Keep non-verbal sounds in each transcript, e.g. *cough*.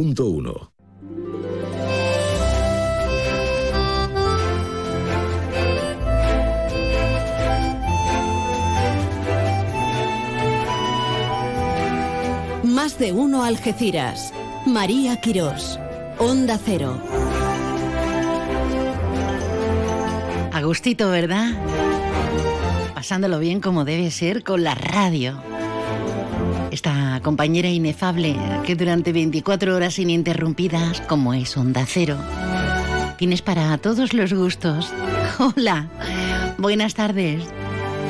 1. Más de uno Algeciras. María Quirós. Onda Cero. Agustito, ¿verdad? Pasándolo bien como debe ser con la radio. Esta compañera inefable que durante 24 horas ininterrumpidas, como es Onda Cero, tienes para todos los gustos. *laughs* Hola, buenas tardes.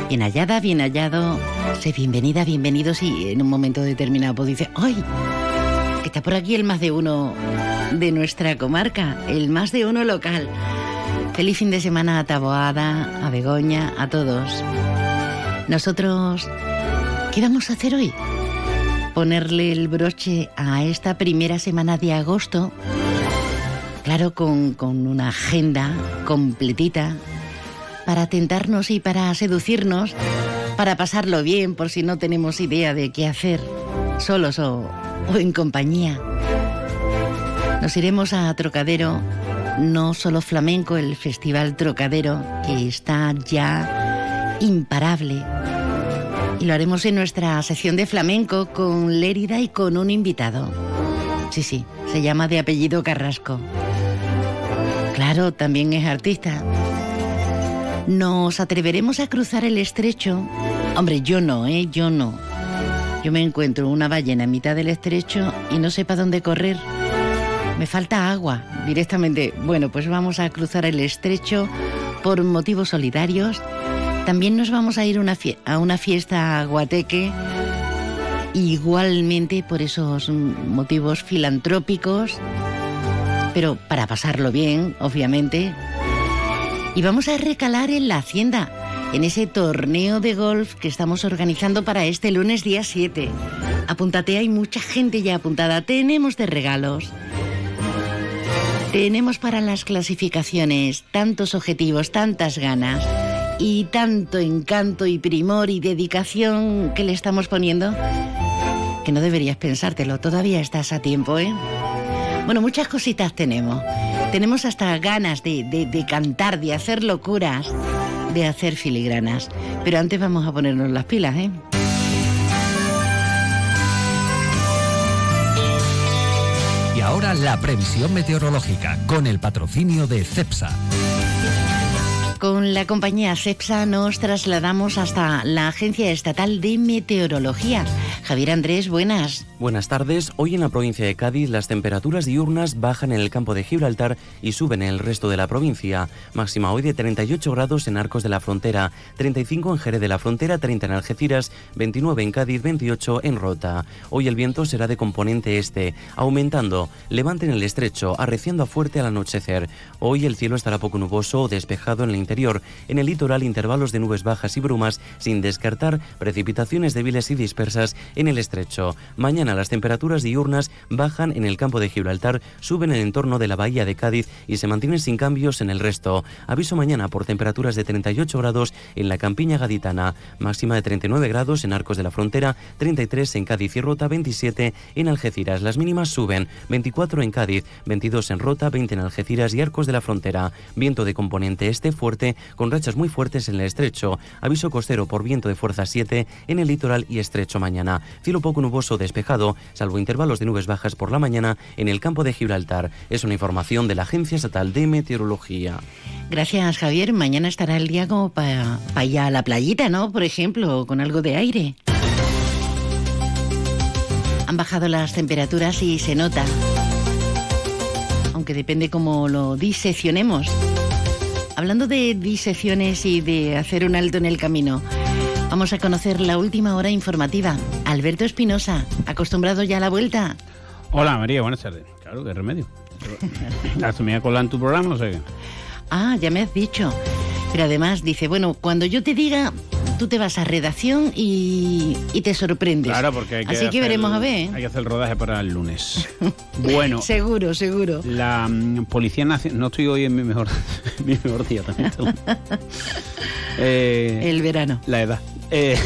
Bien hallada, bien hallado. Sé bienvenida, bienvenidos y en un momento determinado pues dice, ¡ay! Que está por aquí el más de uno de nuestra comarca, el más de uno local. Feliz fin de semana a Taboada, a Begoña, a todos. Nosotros, ¿qué vamos a hacer hoy? Ponerle el broche a esta primera semana de agosto, claro, con, con una agenda completita para tentarnos y para seducirnos, para pasarlo bien por si no tenemos idea de qué hacer, solos o, o en compañía. Nos iremos a Trocadero, no solo flamenco, el Festival Trocadero, que está ya imparable. Y lo haremos en nuestra sección de flamenco con Lérida y con un invitado. Sí, sí, se llama de apellido Carrasco. Claro, también es artista. ¿Nos atreveremos a cruzar el estrecho? Hombre, yo no, ¿eh? Yo no. Yo me encuentro una ballena en mitad del estrecho y no sé para dónde correr. Me falta agua directamente. Bueno, pues vamos a cruzar el estrecho por motivos solidarios. También nos vamos a ir a una fiesta guateque, igualmente por esos motivos filantrópicos, pero para pasarlo bien, obviamente. Y vamos a recalar en la hacienda, en ese torneo de golf que estamos organizando para este lunes día 7. Apúntate, hay mucha gente ya apuntada. Tenemos de regalos. Tenemos para las clasificaciones tantos objetivos, tantas ganas y tanto encanto y primor y dedicación que le estamos poniendo que no deberías pensártelo, todavía estás a tiempo, ¿eh? Bueno, muchas cositas tenemos. Tenemos hasta ganas de, de, de cantar, de hacer locuras, de hacer filigranas. Pero antes vamos a ponernos las pilas, ¿eh? Y ahora la previsión meteorológica con el patrocinio de CEPSA. Con la compañía CEPSA nos trasladamos hasta la Agencia Estatal de Meteorología. Javier Andrés, buenas. Buenas tardes. Hoy en la provincia de Cádiz las temperaturas diurnas bajan en el campo de Gibraltar y suben en el resto de la provincia. Máxima hoy de 38 grados en Arcos de la Frontera, 35 en Jerez de la Frontera, 30 en Algeciras, 29 en Cádiz, 28 en Rota. Hoy el viento será de componente este, aumentando, levante en el estrecho, arreciando a fuerte al anochecer. Hoy el cielo estará poco nuboso o despejado en el interior. En el litoral intervalos de nubes bajas y brumas, sin descartar precipitaciones débiles y dispersas en el estrecho. Mañana las temperaturas diurnas bajan en el campo de Gibraltar, suben en el entorno de la bahía de Cádiz y se mantienen sin cambios en el resto. Aviso mañana por temperaturas de 38 grados en la campiña gaditana, máxima de 39 grados en Arcos de la Frontera, 33 en Cádiz y Rota, 27 en Algeciras. Las mínimas suben, 24 en Cádiz, 22 en Rota, 20 en Algeciras y Arcos de la Frontera. Viento de componente este fuerte con rachas muy fuertes en el estrecho. Aviso costero por viento de fuerza 7 en el litoral y estrecho mañana. Cielo poco nuboso despejado, salvo intervalos de nubes bajas por la mañana en el campo de Gibraltar. Es una información de la Agencia Estatal de Meteorología. Gracias, Javier. Mañana estará el día como para ir a la playita, ¿no? Por ejemplo, con algo de aire. Han bajado las temperaturas y se nota. Aunque depende cómo lo diseccionemos. Hablando de disecciones y de hacer un alto en el camino, vamos a conocer la última hora informativa. Alberto Espinosa, acostumbrado ya a la vuelta. Hola María, buenas tardes. Claro, qué remedio. ¿Has me cola en tu programa? Sé qué. Ah, ya me has dicho. Pero además dice, bueno, cuando yo te diga, tú te vas a redacción y, y te sorprendes. Claro, porque hay que Así que veremos el- a ver. ¿eh? Hay que hacer el rodaje para el lunes. *laughs* bueno, Seguro, seguro. la mm, Policía Nacional... No estoy hoy en mi mejor, *laughs* mi mejor día también. *laughs* Eh, El verano. La edad. Eh,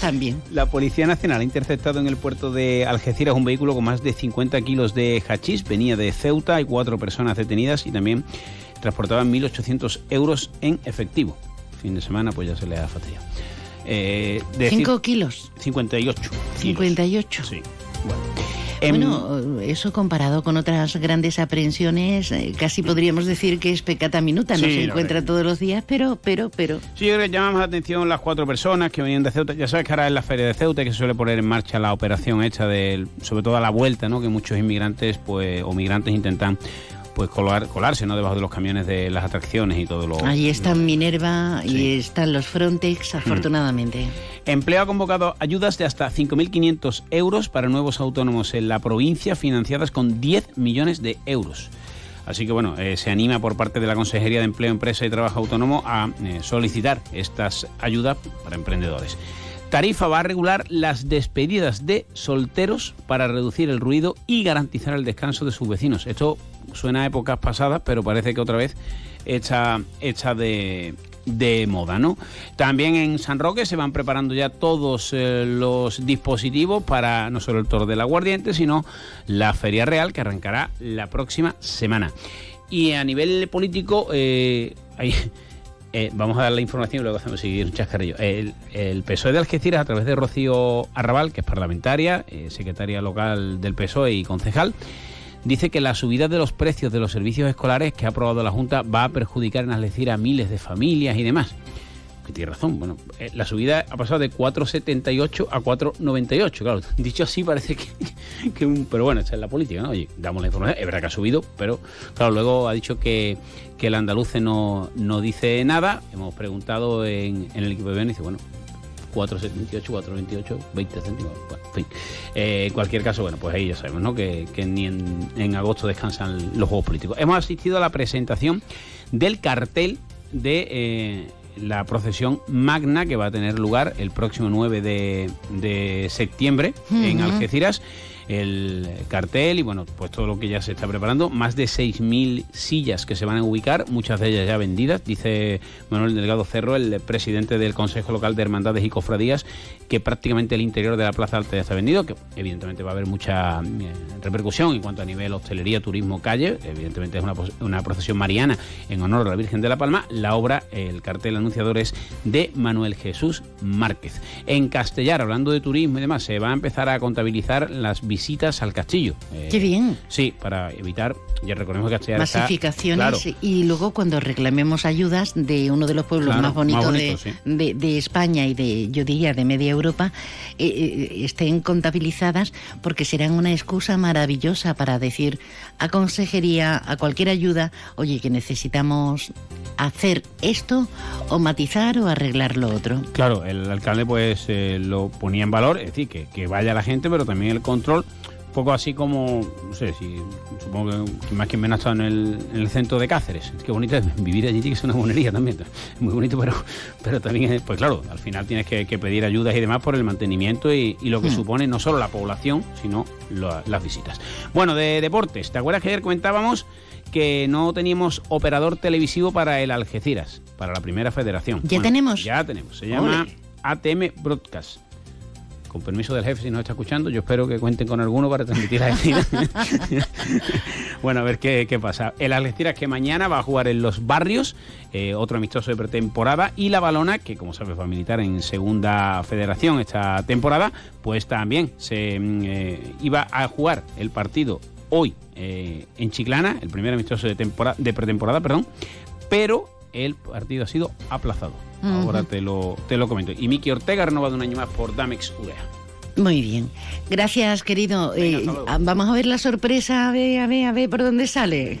También. La Policía Nacional ha interceptado en el puerto de Algeciras un vehículo con más de 50 kilos de hachís. Venía de Ceuta, hay cuatro personas detenidas y también transportaban 1.800 euros en efectivo. Fin de semana, pues ya se le ha fastidiado. Eh, ¿Cinco kilos? 58. 58. Sí. Bueno. Bueno, eso comparado con otras grandes aprehensiones, eh, casi podríamos decir que es pecata minuta, no se encuentra todos los días, pero, pero, pero... Sí, yo creo que llamamos la atención las cuatro personas que venían de Ceuta. Ya sabes que ahora es la feria de Ceuta que se suele poner en marcha la operación hecha de, sobre todo a la vuelta, ¿no? Que muchos inmigrantes, pues, o migrantes intentan pues colar, colarse ¿no? debajo de los camiones de las atracciones y todo lo... Ahí están Minerva y están los Frontex, mm. afortunadamente. Empleo ha convocado ayudas de hasta 5.500 euros para nuevos autónomos en la provincia, financiadas con 10 millones de euros. Así que bueno, eh, se anima por parte de la Consejería de Empleo, Empresa y Trabajo Autónomo a eh, solicitar estas ayudas para emprendedores. Tarifa va a regular las despedidas de solteros para reducir el ruido y garantizar el descanso de sus vecinos. Esto suena a épocas pasadas, pero parece que otra vez hecha, hecha de, moda, ¿no? También en San Roque se van preparando ya todos eh, los dispositivos para no solo el Toro del Aguardiente, sino la Feria Real que arrancará la próxima semana. Y a nivel político, eh, *laughs* eh, vamos a dar la información y luego hacemos seguir un chascarrillo. El, el, PSOE de Algeciras, a través de Rocío Arrabal, que es parlamentaria, secretaria local del PSOE y concejal, dice que la subida de los precios de los servicios escolares que ha aprobado la Junta va a perjudicar en Algeciras a miles de familias y demás tiene razón. Bueno, eh, la subida ha pasado de 4,78 a 4,98. Claro, *laughs* dicho así parece que, un, pero bueno, esta es la política, ¿no? Oye, damos la información, es verdad que ha subido, pero claro, luego ha dicho que, que el andaluce no, no dice nada. Hemos preguntado en, el equipo de y dice, bueno, 4,78, 4,28, 20 céntimos. Bueno, en fin. Eh, en cualquier caso, bueno, pues ahí ya sabemos, ¿no? Que, ni en, en agosto descansan los Juegos Políticos. Hemos asistido a la presentación del cartel de eh, la procesión magna que va a tener lugar el próximo 9 de, septiembre en Algeciras el cartel y bueno, pues todo lo que ya se está preparando. Más de 6.000 sillas que se van a ubicar, muchas de ellas ya vendidas, dice Manuel Delgado Cerro, el presidente del Consejo Local de Hermandades y Cofradías, que prácticamente el interior de la Plaza Alta ya está vendido, que evidentemente va a haber mucha eh, repercusión en cuanto a nivel hostelería, turismo, calle. Evidentemente es una, una procesión mariana en honor a la Virgen de la Palma. La obra, el cartel anunciador es de Manuel Jesús Márquez. En Castellar, hablando de turismo y demás, se va a empezar a contabilizar las visitas visitas al castillo. Eh, Qué bien. Sí, para evitar, ya recordemos que Castellar Masificaciones y luego cuando reclamemos ayudas de uno de los pueblos más bonitos de, España y de, yo diría, de media Europa, eh, eh, estén contabilizadas porque serán una excusa maravillosa para decir a consejería, a cualquier ayuda, oye, que necesitamos hacer esto o matizar o arreglar lo otro. Claro, el alcalde pues lo ponía en valor, es decir, que, que vaya la gente, pero también el control poco así como, no sé, si supongo que más que menos ha estado en el, en el, centro de Cáceres. Es que bonito es vivir allí, que es una buenería también. Es muy bonito, pero, pero también, pues claro, al final tienes que, pedir ayudas y demás por el mantenimiento y, lo que hmm. supone no solo la población, sino las visitas. Bueno, de deportes, ¿te acuerdas que ayer comentábamos que no teníamos operador televisivo para el Algeciras, para la primera federación? ¿Ya tenemos? Ya tenemos, se llama ATM Broadcast con permiso del jefe, si nos está escuchando, yo espero que cuenten con alguno para transmitir la *laughs* bueno, a ver qué, pasa. El Algeciras que mañana va a jugar en Los Barrios, eh, otro amistoso de pretemporada, y la Balona, que como sabes va a militar en segunda federación esta temporada, pues también se mm, eh, iba a jugar el partido hoy eh, en Chiclana, el primer amistoso de, temporada, de pretemporada, perdón, pero el partido ha sido aplazado. Ahora te lo, te lo comento. Y Miki Ortega renovado un año más por Damex Urea. Muy bien. Gracias, querido. Eh, vamos a ver la sorpresa. A ver, a ver, a ver por dónde sale.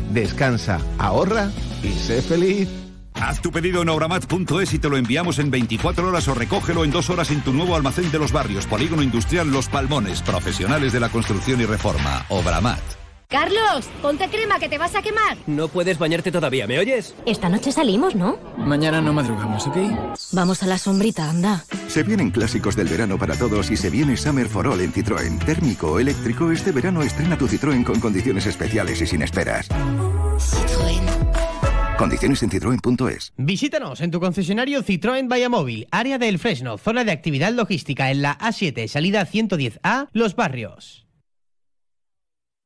Descansa, ahorra y sé feliz. Haz tu pedido en obramat.es y te lo enviamos en 24 horas o recógelo en dos horas en tu nuevo almacén de los barrios, Polígono Industrial Los Palmones, profesionales de la construcción y reforma. Obramat. Carlos, ponte crema que te vas a quemar. No puedes bañarte todavía, ¿me oyes? Esta noche salimos, ¿no? Mañana no madrugamos, ¿ok? Vamos a la sombrita, anda. Se vienen clásicos del verano para todos y se viene Summer for All en Citroën. Térmico o eléctrico, este verano estrena tu Citroën con condiciones especiales y sin esperas. Citroën. Condiciones en citroen.es. Visítanos en tu concesionario Citroën Móvil, área del Fresno, zona de actividad logística en la A7, salida 110A, Los Barrios.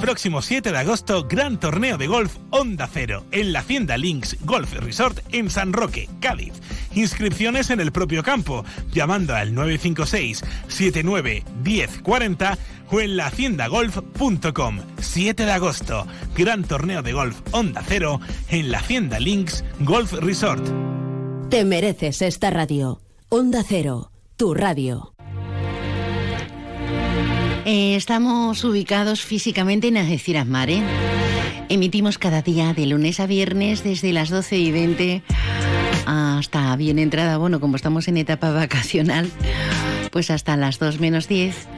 Próximo 7 de agosto, gran torneo de golf Onda Cero en la Hacienda Links Golf Resort en San Roque, Cádiz. Inscripciones en el propio campo, llamando al 956 79 1040 o en lahaciendagolf.com. 7 de agosto, gran torneo de golf Onda Cero en la Hacienda Links Golf Resort. Te mereces esta radio. Onda Cero, tu radio. Eh, estamos ubicados físicamente en Algeciras Mare. Emitimos cada día de lunes a viernes desde las 12 y 20 hasta bien entrada, bueno, como estamos en etapa *laughs* vacacional, pues hasta las 2 menos 10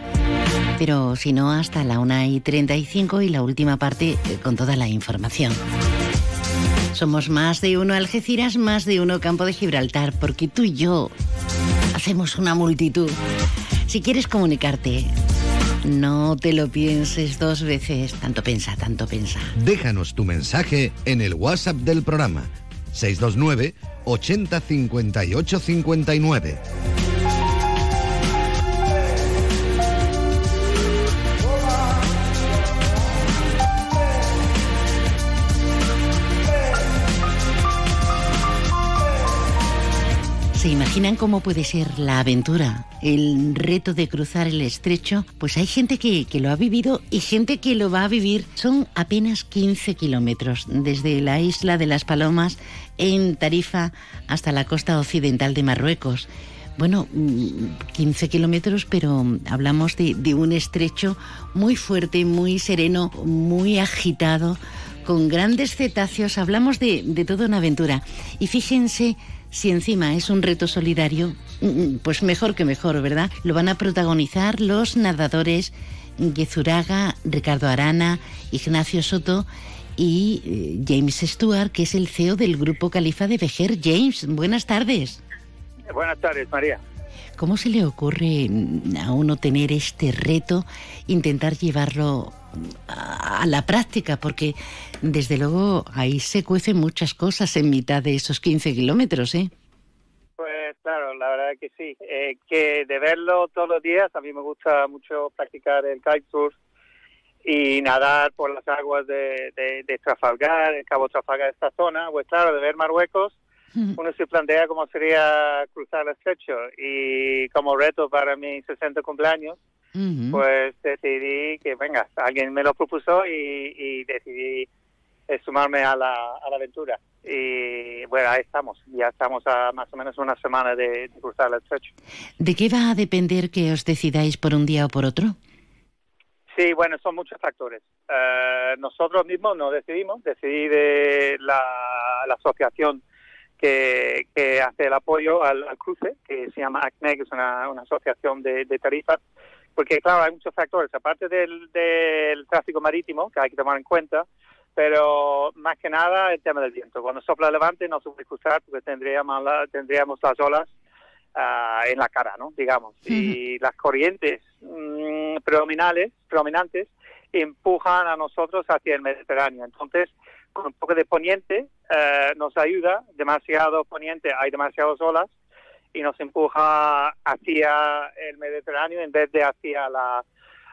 pero si no, hasta la 1 y 35 y la última parte eh, con toda la información. Somos más de uno Algeciras, más de uno Campo de Gibraltar, porque tú y yo hacemos una multitud. Si quieres comunicarte, no te lo pienses dos veces. Tanto pensa, tanto pensa. Déjanos tu mensaje en el WhatsApp del programa 629 80 58 59. ¿Se imaginan cómo puede ser la aventura, el reto de cruzar el estrecho? Pues hay gente que, lo ha vivido y gente que lo va a vivir. Son apenas 15 kilómetros desde la isla de las Palomas en Tarifa hasta la costa occidental de Marruecos. Bueno, 15 mm, kilómetros, pero hablamos de, un estrecho muy fuerte, muy sereno, muy agitado, con grandes cetáceos. Hablamos de, de toda una aventura. Y fíjense si encima es un reto solidario, mm, mm, pues mejor que mejor, ¿verdad? Lo van a protagonizar los nadadores Gezuraga, Ricardo Arana, Ignacio Soto y eh, James Stewart, que es el CEO del Grupo Califa de Vejer. James, buenas tardes. Buenas tardes, María. ¿Cómo se le ocurre a uno tener este reto, intentar llevarlo a la práctica, porque desde luego ahí se cuecen muchas cosas en mitad de esos 15 kilómetros, ¿eh? Pues claro, la verdad que sí. Eh, que de verlo todos los días, a mí me gusta mucho practicar el kitesurf y nadar por las aguas de, de, Trafalgar, el Cabo Trafalgar, esta zona. Pues claro, de ver Marruecos, uno se plantea cómo sería cruzar el estrecho y como reto para mi 60 cumpleaños, pues decidí que, venga, alguien me lo propuso y, decidí eh, sumarme a la, a la aventura. Y bueno, ahí estamos, ya estamos a más o menos una semana de, cruzar el estrecho. ¿De qué va a depender que os decidáis por un día o por otro? Sí, bueno, son muchos factores. Eh, nosotros mismos no decidimos, decidí de la, asociación que, hace el apoyo al, cruce, que se llama ACNE, que es una, asociación de, de tarifas, porque claro, hay muchos factores, aparte del, del tráfico marítimo que hay que tomar en cuenta, pero más que nada el tema del viento. Cuando sopla levante no se puede cruzar porque tendríamos, la- tendríamos las olas ah, en la cara, ¿no? Digamos. Y las corrientes mm, predominales, predominantes empujan a nosotros hacia el Mediterráneo. Entonces, con un poco de poniente eh, nos ayuda, demasiado poniente, hay demasiadas olas y nos empuja hacia el Mediterráneo en vez de hacia la,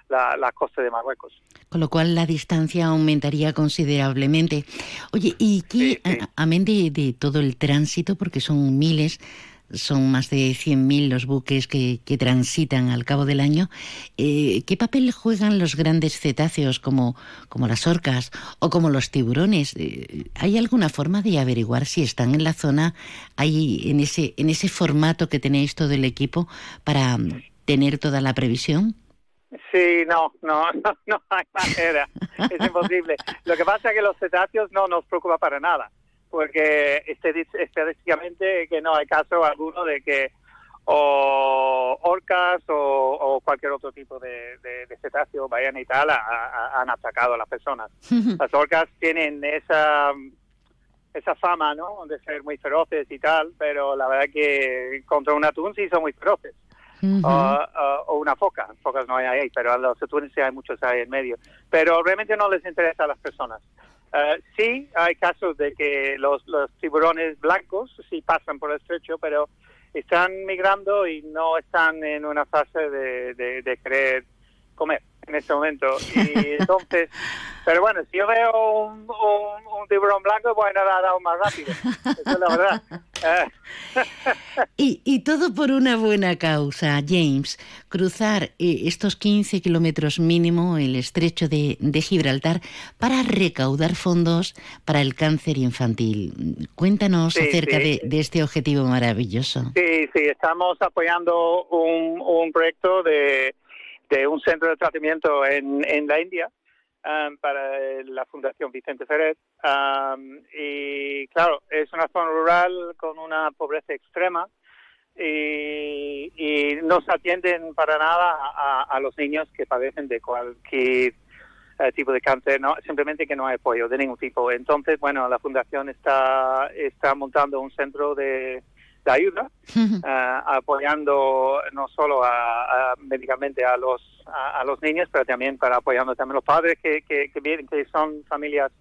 la, la costa de Marruecos. Con lo cual la distancia aumentaría considerablemente. Oye, ¿y qué, a- amén de, de todo el tránsito, porque son miles, son más de 100.000 los buques que, que transitan al cabo del año, eh, ¿qué papel juegan los grandes cetáceos como, como las orcas o como los tiburones? Eh, ¿Hay alguna forma de averiguar si están en la zona, ahí en ese, en ese formato que tenéis todo el equipo para mm, tener toda la previsión? Sí, no, no, *laughs* no, no hay manera. Es imposible. Lo que pasa es que los cetáceos no nos preocupa para nada, porque estadísticamente que no hay caso alguno de que o orcas o, o cualquier otro tipo de, de, de cetáceo, ballenas y tal, a- a- han atacado a las personas. Las orcas tienen esa esa fama, ¿no? De ser muy feroces y tal, pero la verdad que contra un atún sí son muy feroces. O, o- o una foca, focas no hay ahí, pero a los atunes sí hay muchos ahí en medio. Pero realmente no les interesa a las personas. Eh, sí, hay casos de que los, tiburones blancos sí pasan por el estrecho, pero están migrando y no están en una fase de querer comer en este momento. Y entonces, pero bueno, si yo veo un, un, un tiburón blanco, voy a nadar aún más rápido. Esa es la verdad. *laughs* Y, y todo por una buena causa, James. Cruzar eh, estos 15 kilómetros mínimo, el estrecho de, de Gibraltar, para recaudar fondos para el cáncer infantil. Cuéntanos Sí, acerca sí. de, de este objetivo maravilloso. Sí, sí, estamos apoyando un, un proyecto de, de un centro de tratamiento en, en la India um, para la Fundación Vicente Ferrer. Um, y claro, es una zona rural con una pobreza extrema y, y no se atienden para nada a, a los niños que padecen de cualquier eh, tipo de cáncer, no, simplemente que no hay apoyo de ningún tipo. Entonces, bueno, la fundación está, está montando un centro de, de ayuda, eh, apoyando no solo a, a- médicamente a los a, a los niños, pero también para apoyando también a los padres que, que, que vienen, que son familias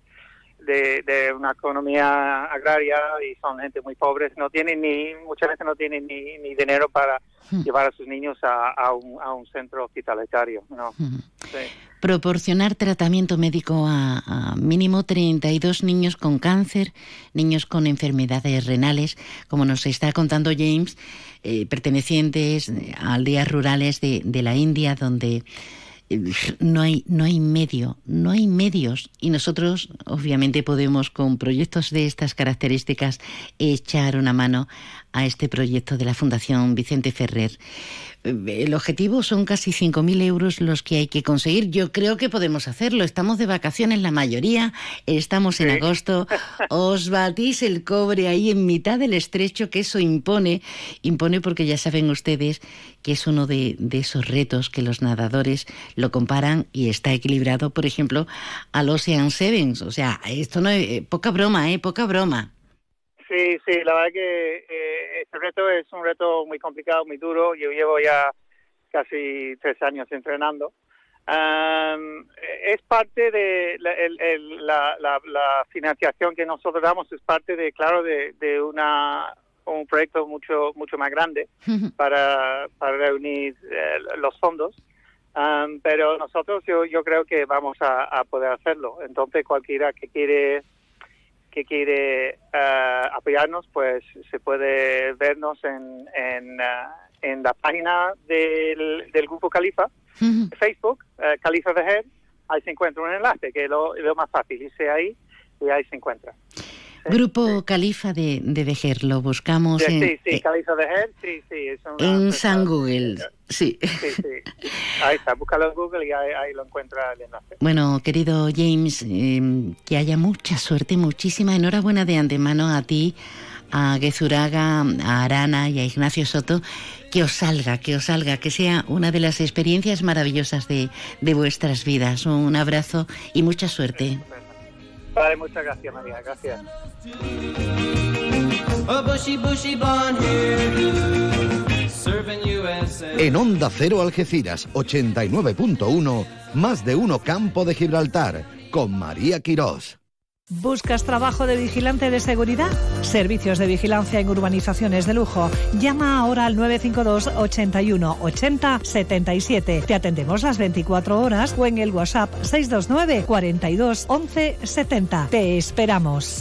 de, de una economía agraria y son gente muy pobre, no tienen ni, muchas veces no tienen ni, ni dinero para llevar a sus niños a, a, un, a un centro hospitalitario, ¿no? Sí. Proporcionar tratamiento médico a, a mínimo 32 niños con cáncer, niños con enfermedades renales, como nos está contando James, eh, pertenecientes a aldeas rurales de, de la India, donde eh, no hay, no hay medio, no hay medios. Y nosotros, obviamente, podemos con proyectos de estas características echar una mano a este proyecto de la Fundación Vicente Ferrer. Eh, El objetivo son casi 5.000 euros los que hay que conseguir. Yo creo que podemos hacerlo. Estamos de vacaciones la mayoría, estamos en agosto. *laughs* Os batís el cobre ahí en mitad del estrecho, que eso impone. Impone porque ya saben ustedes que es uno de, de esos retos que los nadadores lo comparan y está equilibrado, por ejemplo, al Ocean Sevens. O sea, esto no es eh, poca broma, ¿eh? Poca broma. Sí, sí, la verdad que eh, este reto es un reto muy complicado, muy duro. Yo llevo ya casi tres años entrenando. Am, es parte de la, el- el- la- la- la financiación que nosotros damos, es parte de, claro, de, de una un proyecto mucho mucho más grande para, para reunir eh, los fondos. Am, pero nosotros yo yo creo que vamos a, a poder hacerlo. Entonces cualquiera que quiere que quiere eh, apoyarnos, pues se puede vernos en, en, eh, en la página del, del Grupo Califa, de Facebook, eh, Califa Vejer, ahí se encuentra un enlace, que es lo, lo más fácil, irse ahí y ahí se encuentra. Grupo Califa de, de Vejer, lo buscamos Sí, en, sí, sí, Califa Vejer, sí, sí, es una en San Google. Sí. Sí, sí, ahí está, búscalo en Google y ahí, ahí lo encuentra el enlace. Bueno, querido James, eh, que haya mucha suerte, muchísima enhorabuena de antemano a ti, a Gezuraga, a Arana y a Ignacio Soto, que os salga, que os salga, que sea una de las experiencias maravillosas de, de vuestras vidas. Un abrazo y mucha suerte. Vale, muchas gracias, María. Gracias. En Onda Cero Algeciras 89.1, más de uno Campo de Gibraltar, con María Quirós. ¿Buscas trabajo de vigilante de seguridad? Servicios de vigilancia en urbanizaciones de lujo. Llama ahora al 952 81 80 77. Te atendemos las 24 horas o en el WhatsApp 629 42 11 70. Te esperamos.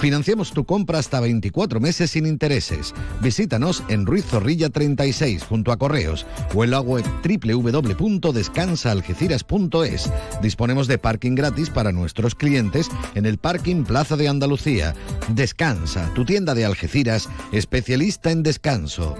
Financiamos tu compra hasta 24 meses sin intereses. Visítanos en Ruiz Zorrilla 36 junto a Correos o en la web www.descansaalgeciras.es. Disponemos de parking gratis para nuestros clientes en el Parking Plaza de Andalucía. Descansa, tu tienda de Algeciras, especialista en descanso.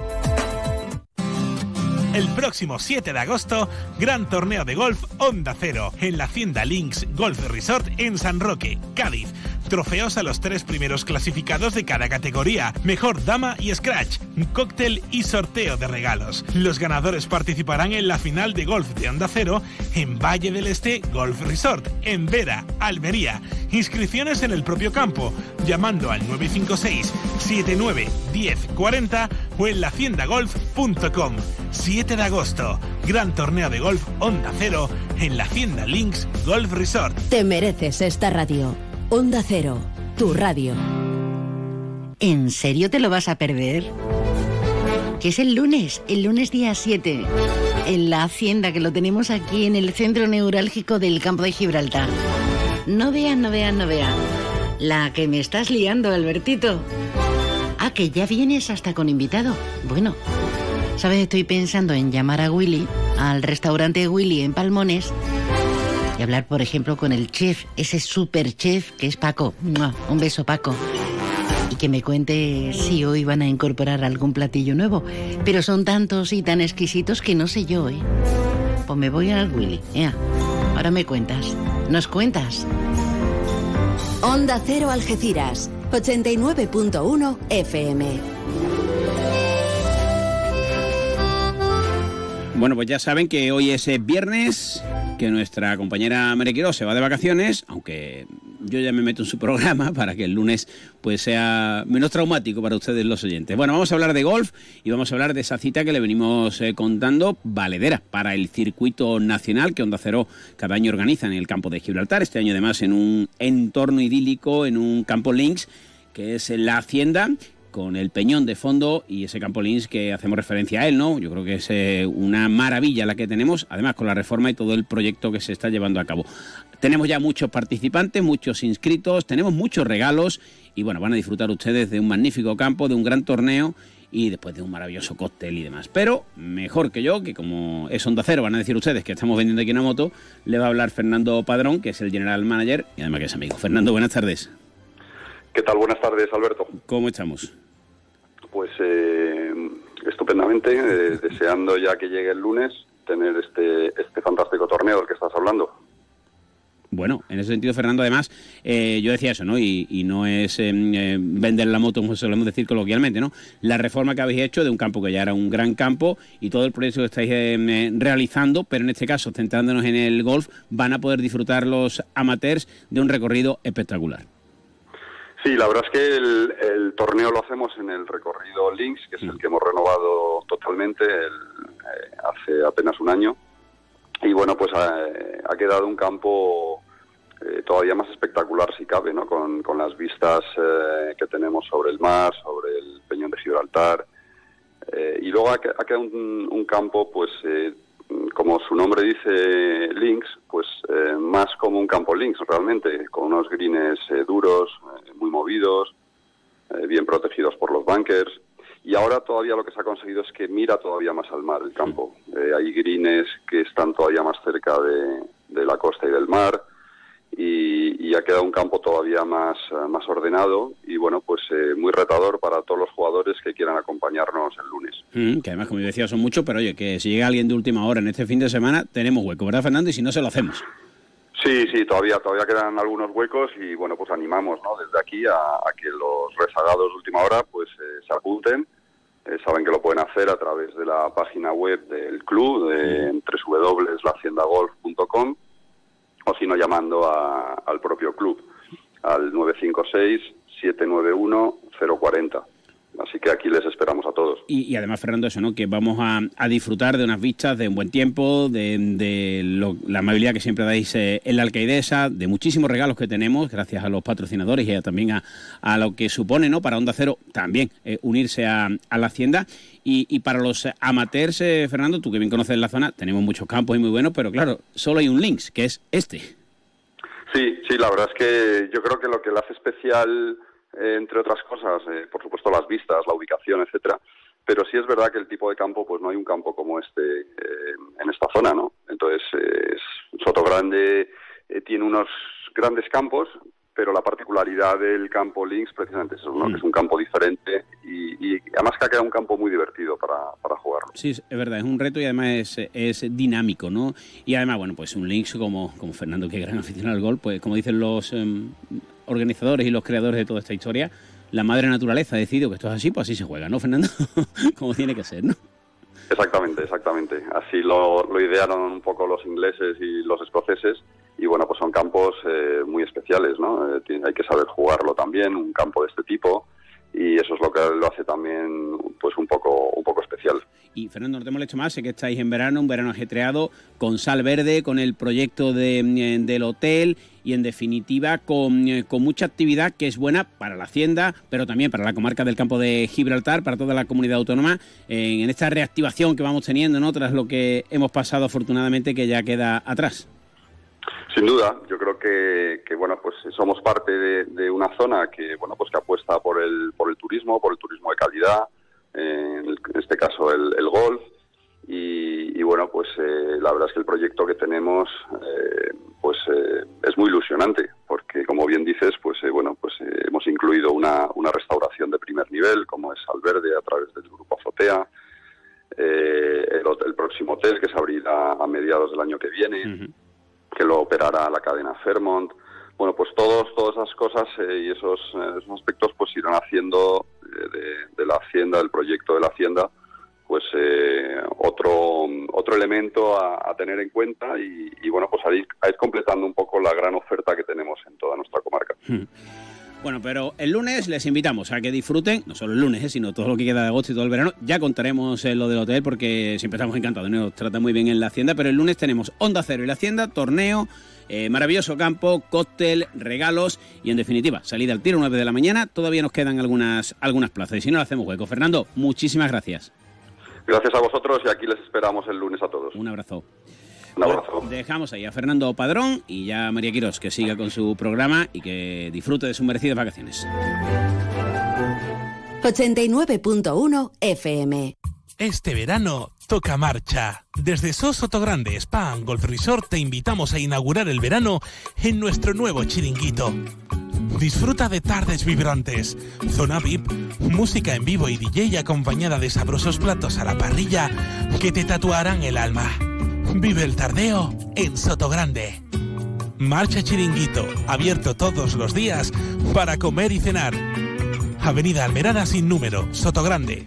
El próximo 7 de agosto, gran torneo de golf Onda Cero en la Hacienda Links Golf Resort en San Roque, Cádiz. Trofeos a los tres primeros clasificados de cada categoría, mejor dama y scratch, cóctel y sorteo de regalos. Los ganadores participarán en la final de golf de Onda Cero en Valle del Este Golf Resort, en Vera, Almería. Inscripciones en el propio campo, llamando al 956 79 10 40 o en lahaciendagolf.com. 7 de agosto, gran torneo de golf Onda Cero en la Hacienda Links Golf Resort. Te mereces esta radio. Onda Cero, tu radio. ¿En serio te lo vas a perder? Que es el lunes, el lunes día 7, en la hacienda que lo tenemos aquí en el centro neurálgico del campo de Gibraltar. No vean, no vean, no vean. La que me estás liando, Albertito. Ah, que ya vienes hasta con invitado. Bueno, ¿sabes? Estoy pensando en llamar a Willy, al restaurante Willy en Palmones, y hablar, por ejemplo, con el chef, ese super chef que es Paco. Un beso, Paco. Y que me cuente si hoy van a incorporar algún platillo nuevo. Pero son tantos y tan exquisitos que no sé yo, ¿eh? Pues me voy al Willy. Ahora me cuentas. ¿Nos cuentas? Onda Cero Algeciras, 89.1 FM. Bueno, pues ya saben que hoy es eh, viernes, que nuestra compañera María Quirós se va de vacaciones, aunque yo ya me meto en su *laughs* programa para que el lunes pues sea menos traumático para ustedes los oyentes. Bueno, vamos a hablar de golf y vamos a hablar de esa cita que le venimos eh, contando, valedera, para el circuito nacional que Onda Cero cada año organiza en el campo de Gibraltar, este año además en un entorno idílico, en un campo links, que es en la Hacienda, con el Peñón de fondo y ese campo links que hacemos referencia a él, ¿no? Yo creo que es eh, una maravilla la que tenemos, además con la reforma y todo el proyecto que se está llevando a cabo. Tenemos ya muchos participantes, muchos inscritos, tenemos muchos regalos y bueno, van a disfrutar ustedes de un magnífico campo, de un gran torneo y después de un maravilloso cóctel y demás. Pero mejor que yo, que como es Onda Cero, van a decir ustedes que estamos vendiendo aquí una moto, le va a hablar Fernando Padrón, que es el General Manager y además que es amigo. Fernando, buenas tardes. ¿Qué tal? Buenas tardes, Alberto. ¿Cómo estamos? Eh, estupendamente, eh, *laughs* deseando ya que llegue el lunes tener este, este fantástico torneo del que estás hablando. bueno. En ese sentido, Fernando, además, eh, yo decía eso, ¿no? Y, no es eh, vender la moto, como solemos decir coloquialmente, ¿no? La reforma que habéis hecho de un campo que ya era un gran campo y todo el proyecto que estáis eh, realizando, pero en este caso, centrándonos en el golf, van a poder disfrutar los amateurs de un recorrido espectacular. Sí, la verdad es que el, torneo lo hacemos en el recorrido Links, que es el que hemos renovado totalmente hace apenas un año. Y bueno, pues ha quedado un campo eh, todavía más espectacular si cabe, ¿no? Con, las vistas eh, que tenemos sobre el mar, sobre el Peñón de Gibraltar. Eh, y luego ha, quedado un, campo, pues, como su nombre dice, links, pues más como un campo links realmente, con unos greens duros, muy movidos, bien protegidos por los bunkers. Y ahora todavía lo que se ha conseguido es que mira todavía más al mar el campo. hay greens que están todavía más cerca de, de la costa y del mar y, ha quedado un campo todavía más, eh, más ordenado y bueno, pues eh, muy retador para todos los jugadores que quieran acompañarnos el lunes. Mm, que además, como yo decía, son muchos, pero oye, que si llega alguien de última hora en este fin de semana, tenemos hueco, ¿verdad, Fernando? Y si no, se lo hacemos. Sí, sí, todavía, todavía quedan algunos huecos y bueno, pues animamos ¿no? desde aquí a, que los rezagados de última hora pues eh, se apunten. saben que lo pueden hacer a través de la página web del club, de www.lahaciendagolf.com o sino llamando al propio club, al 956-791-040. Así que aquí les esperamos a todos. Y, además, Fernando, eso, ¿no? Que vamos a, disfrutar de unas vistas, de un buen tiempo, de, la amabilidad que siempre dais eh, en la alcaidesa, de muchísimos regalos que tenemos, gracias a los patrocinadores y también a, lo que supone, ¿no? Para Onda Cero también eh, unirse a, la Hacienda. Y, para los amateurs, eh, Fernando, tú que bien conoces la zona, tenemos muchos campos y muy buenos, pero claro, solo hay un links, que es este. Sí, sí, la verdad es que yo creo que lo que le hace especial eh, entre otras cosas, eh, por supuesto las vistas, la ubicación, etcétera. Pero sí es verdad que el tipo de campo, pues no hay un campo como este eh, en esta zona, ¿no? Entonces, Soto Grande tiene unos grandes campos, pero la particularidad del campo Links precisamente es eso, ¿no? Mm. que es un campo diferente y, además que ha quedado un campo muy divertido para, para, jugarlo. Sí, es verdad, es un reto y además es, es, dinámico, ¿no? Y además, bueno, pues un Links como, como Fernando, que es gran aficionado al gol, pues como dicen los em, organizadores y los creadores de toda esta historia, la madre naturaleza ha decidido que esto es así, pues así se juega, ¿no, Fernando? *laughs* Como tiene que ser, ¿no? Exactamente, exactamente. Así lo, lo, idearon un poco los ingleses y los escoceses. Y bueno, pues son campos eh, muy especiales, ¿no? Eh, hay que saber jugarlo también, un campo de este tipo y eso es lo que lo hace también pues un poco un poco especial. Y Fernando, no te hecho más, sé que estáis en verano, un verano ajetreado, con Sal Verde, con el proyecto de, eh, del hotel y en definitiva con, eh, con, mucha actividad que es buena para la hacienda, pero también para la comarca del campo de Gibraltar, para toda la comunidad autónoma, en, esta reactivación que vamos teniendo, ¿no? Tras lo que hemos pasado afortunadamente que ya queda atrás. Sin duda, yo creo que, bueno, pues somos parte de, una zona que bueno, pues que apuesta por el por el turismo, por el turismo de calidad, en este caso el, golf y, bueno, pues eh, la verdad es que el proyecto que tenemos eh, pues eh, es muy ilusionante porque como bien dices, pues bueno, pues hemos incluido una, una restauración de primer nivel como es Alverde a través del grupo Azotea. El, el, próximo hotel que se abrirá a mediados del año que viene que lo operará la cadena Fairmont. Bueno, pues todos, todas esas cosas eh, y esos, eh, esos, aspectos pues irán haciendo eh, de, la hacienda, del proyecto de la hacienda, pues otro otro elemento a, tener en cuenta y, bueno, pues a ir, completando un poco la gran oferta que tenemos en toda nuestra comarca. Hmm. Bueno, pero el lunes les invitamos a que disfruten, no solo el lunes, eh, sino todo lo que queda de agosto y todo el verano. Ya contaremos eh, lo del hotel porque siempre estamos encantados, nos trata muy bien en la hacienda, pero el lunes tenemos Onda Cero y la hacienda, torneo, eh, maravilloso campo, cóctel, regalos y en definitiva, salida al tiro 9 de la mañana. Todavía nos quedan algunas, algunas plazas y si no, lo hacemos hueco. Fernando, muchísimas gracias. Gracias a vosotros y aquí les esperamos el lunes a todos. Un abrazo. Un Dejamos ahí a Fernando Padrón y ya a María Quirós que siga con su programa y que disfrute de sus merecidas vacaciones. 89.1 FM. Este verano toca marcha. Desde Soto Grande Spa Golf Resort te invitamos a inaugurar el verano en nuestro nuevo chiringuito. Disfruta de tardes vibrantes, zona VIP, música en vivo y DJ acompañada de sabrosos platos a la parrilla que te tatuarán el alma. Vive el tardeo en Soto Grande. Marcha Chiringuito, abierto todos los días para comer y cenar. Avenida Almerada sin número, Sotogrande.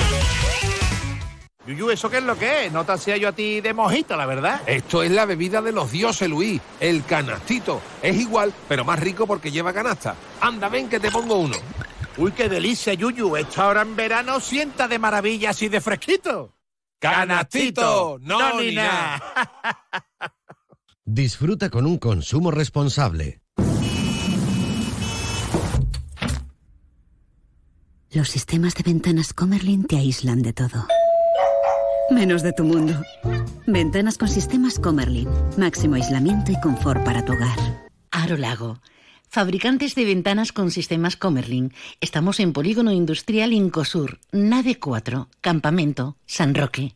Yuyu, ¿eso qué es lo que es? No te hacía yo a ti de mojito, la verdad. Esto es la bebida de los dioses, Luis, el canastito. Es igual, pero más rico porque lleva canasta. Anda, ven que te pongo uno. Uy, qué delicia, Yuyu. Esta hora en verano sienta de maravilla así de fresquito. ¡Canastito! ¡No, ni nada! *laughs* Disfruta con un consumo responsable. Los sistemas de ventanas Comerlin te aíslan de todo. Menos de tu mundo. Ventanas con sistemas Comerlin. Máximo aislamiento y confort para tu hogar. Aro Lago. Fabricantes de ventanas con sistemas Comerlin. Estamos en Polígono Industrial Incosur, Nave 4, Campamento, San Roque.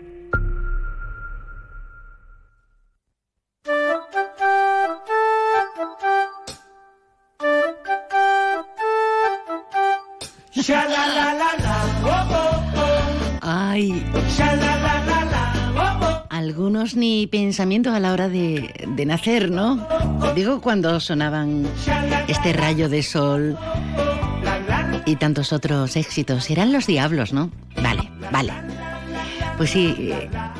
Ay. Algunos ni pensamientos a la hora de, de nacer, ¿no? Digo cuando sonaban este rayo de sol y tantos otros éxitos. Eran los diablos, ¿no? Vale, vale. Pues sí,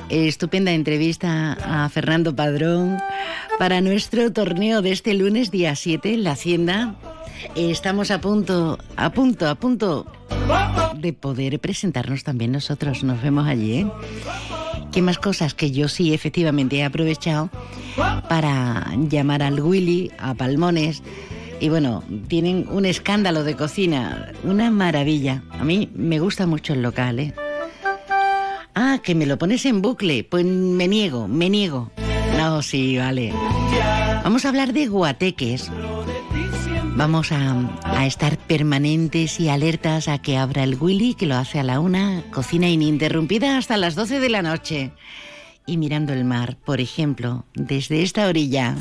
eh, estupenda entrevista a Fernando Padrón para nuestro torneo de este lunes, día 7, en la Hacienda. Estamos a punto, a punto, a punto de poder presentarnos también nosotros. Nos vemos allí, ¿eh? ¿Qué más cosas que yo sí efectivamente he aprovechado para llamar al Willy, a Palmones? Y bueno, tienen un escándalo de cocina, una maravilla. A mí me gusta mucho el local, ¿eh? Ah, que me lo pones en bucle. Pues me niego, me niego. No, sí, vale. Vamos a hablar de guateques. Vamos a, estar permanentes y alertas a que abra el Willy, que lo hace a la una, cocina ininterrumpida hasta las 12 de la noche. Y mirando el mar, por ejemplo, desde esta orilla.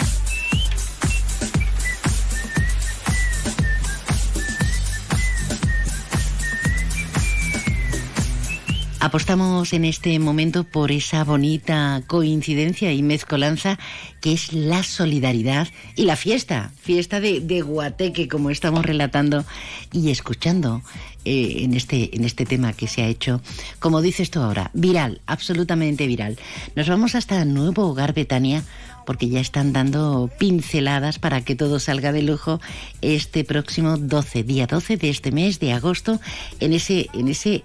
Apostamos en este momento por esa bonita coincidencia y mezcolanza que es la solidaridad y la fiesta, fiesta de, Guateque, como estamos relatando y escuchando eh, en, este, en este tema que se ha hecho, como dices tú ahora, viral, absolutamente viral. Nos vamos hasta Nuevo Hogar Betania porque ya están dando pinceladas para que todo salga de lujo este próximo 12, día 12 de este mes de agosto, en ese, en ese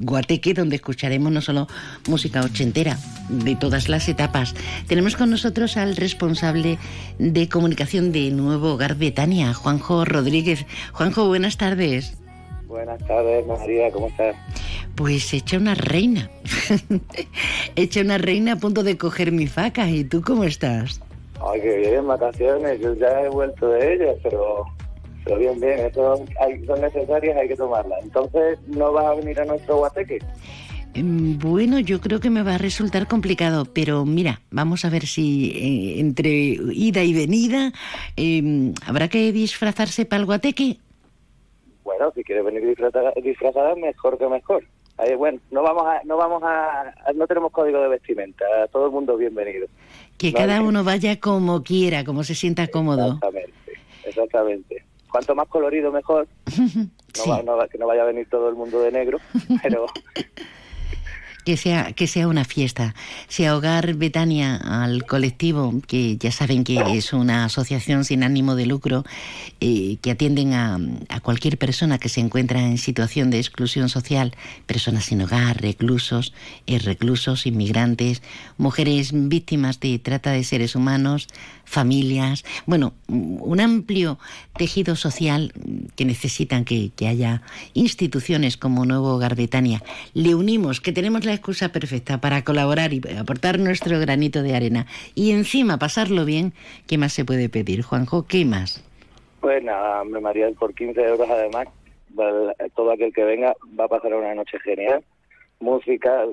Guateque, donde escucharemos no solo música ochentera, de todas las etapas. Tenemos con nosotros al responsable de comunicación de Nuevo Hogar Betania, Juanjo Rodríguez. Juanjo, buenas tardes. Buenas tardes, María, ¿cómo estás? Pues hecha una reina. *laughs* hecha una reina a punto de coger mi faca. ¿Y tú cómo estás? Ay, que bien, vacaciones. Yo ya he vuelto de ellas, pero pero bien, bien, hay, son necesarias, hay que tomarlas. Entonces, ¿no vas a venir a nuestro guateque? Bueno, yo creo que me va a resultar complicado, pero mira, vamos a ver si eh, entre ida y venida eh, habrá que disfrazarse para el guateque. Bueno, si quieres venir disfrazada, disfrazada mejor que mejor. Bueno, no vamos a, no vamos a, no tenemos código de vestimenta, todo el mundo es bienvenido. Que cada uno vaya como quiera, como se sienta cómodo. Exactamente, exactamente cuanto más colorido mejor. *laughs* No, Sí. va- no va- que no vaya a venir todo el mundo de negro, *laughs* pero Que sea, que sea una fiesta. Si a Hogar Betania, al colectivo, que ya saben que es una asociación sin ánimo de lucro, eh, que atienden a, a cualquier persona que se encuentra en situación de exclusión social, personas sin hogar, reclusos, eh, reclusos, inmigrantes, mujeres víctimas de trata de seres humanos, familias, bueno, un amplio tejido social que necesitan que, haya instituciones como Nuevo Hogar Betania. Le unimos, que tenemos la excusa perfecta para colaborar y aportar nuestro granito de arena y encima pasarlo bien, ¿qué más se puede pedir? Juanjo, ¿qué más? Pues nada, me María, por 15 euros además, todo aquel que venga va a pasar una noche genial. Música,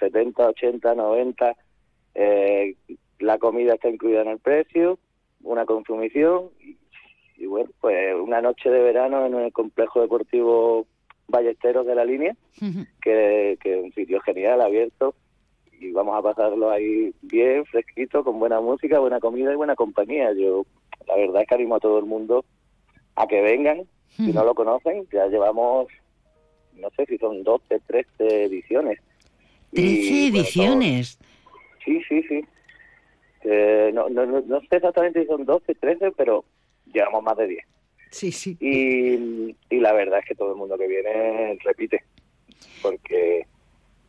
70, 80, 90, eh, la comida está incluida en el precio, una consumición y, y bueno, pues una noche de verano en el complejo deportivo Ballesteros de la línea, que, que es un sitio genial, abierto, y vamos a pasarlo ahí bien, fresquito, con buena música, buena comida y buena compañía. Yo, la verdad es que animo a todo el mundo a que vengan, si no lo conocen, ya llevamos, no sé si son 12, 13 ediciones. Y, 13 bueno, ediciones. Sí, sí, sí. Eh, no, no, no, no sé exactamente si son 12, 13, pero llevamos más de 10. Sí, sí. Y, y la verdad es que todo el mundo que viene repite, porque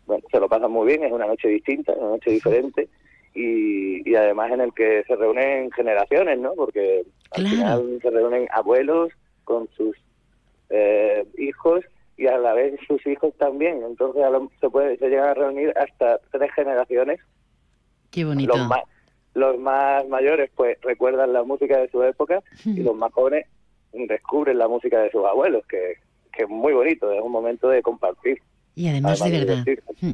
bueno, se lo pasa muy bien, es una noche distinta, una noche diferente, y, y además en el que se reúnen generaciones, ¿no? Porque al final se reúnen abuelos con sus eh, hijos y a la vez sus hijos también, entonces a lo- se puede se llegan a reunir hasta tres generaciones Qué bonito. los más, los más mayores pues recuerdan la música de su época y los más jóvenes descubren la música de sus abuelos, que, que es muy bonito, es un momento de compartir. Y además, de verdad. divertirse. Mm.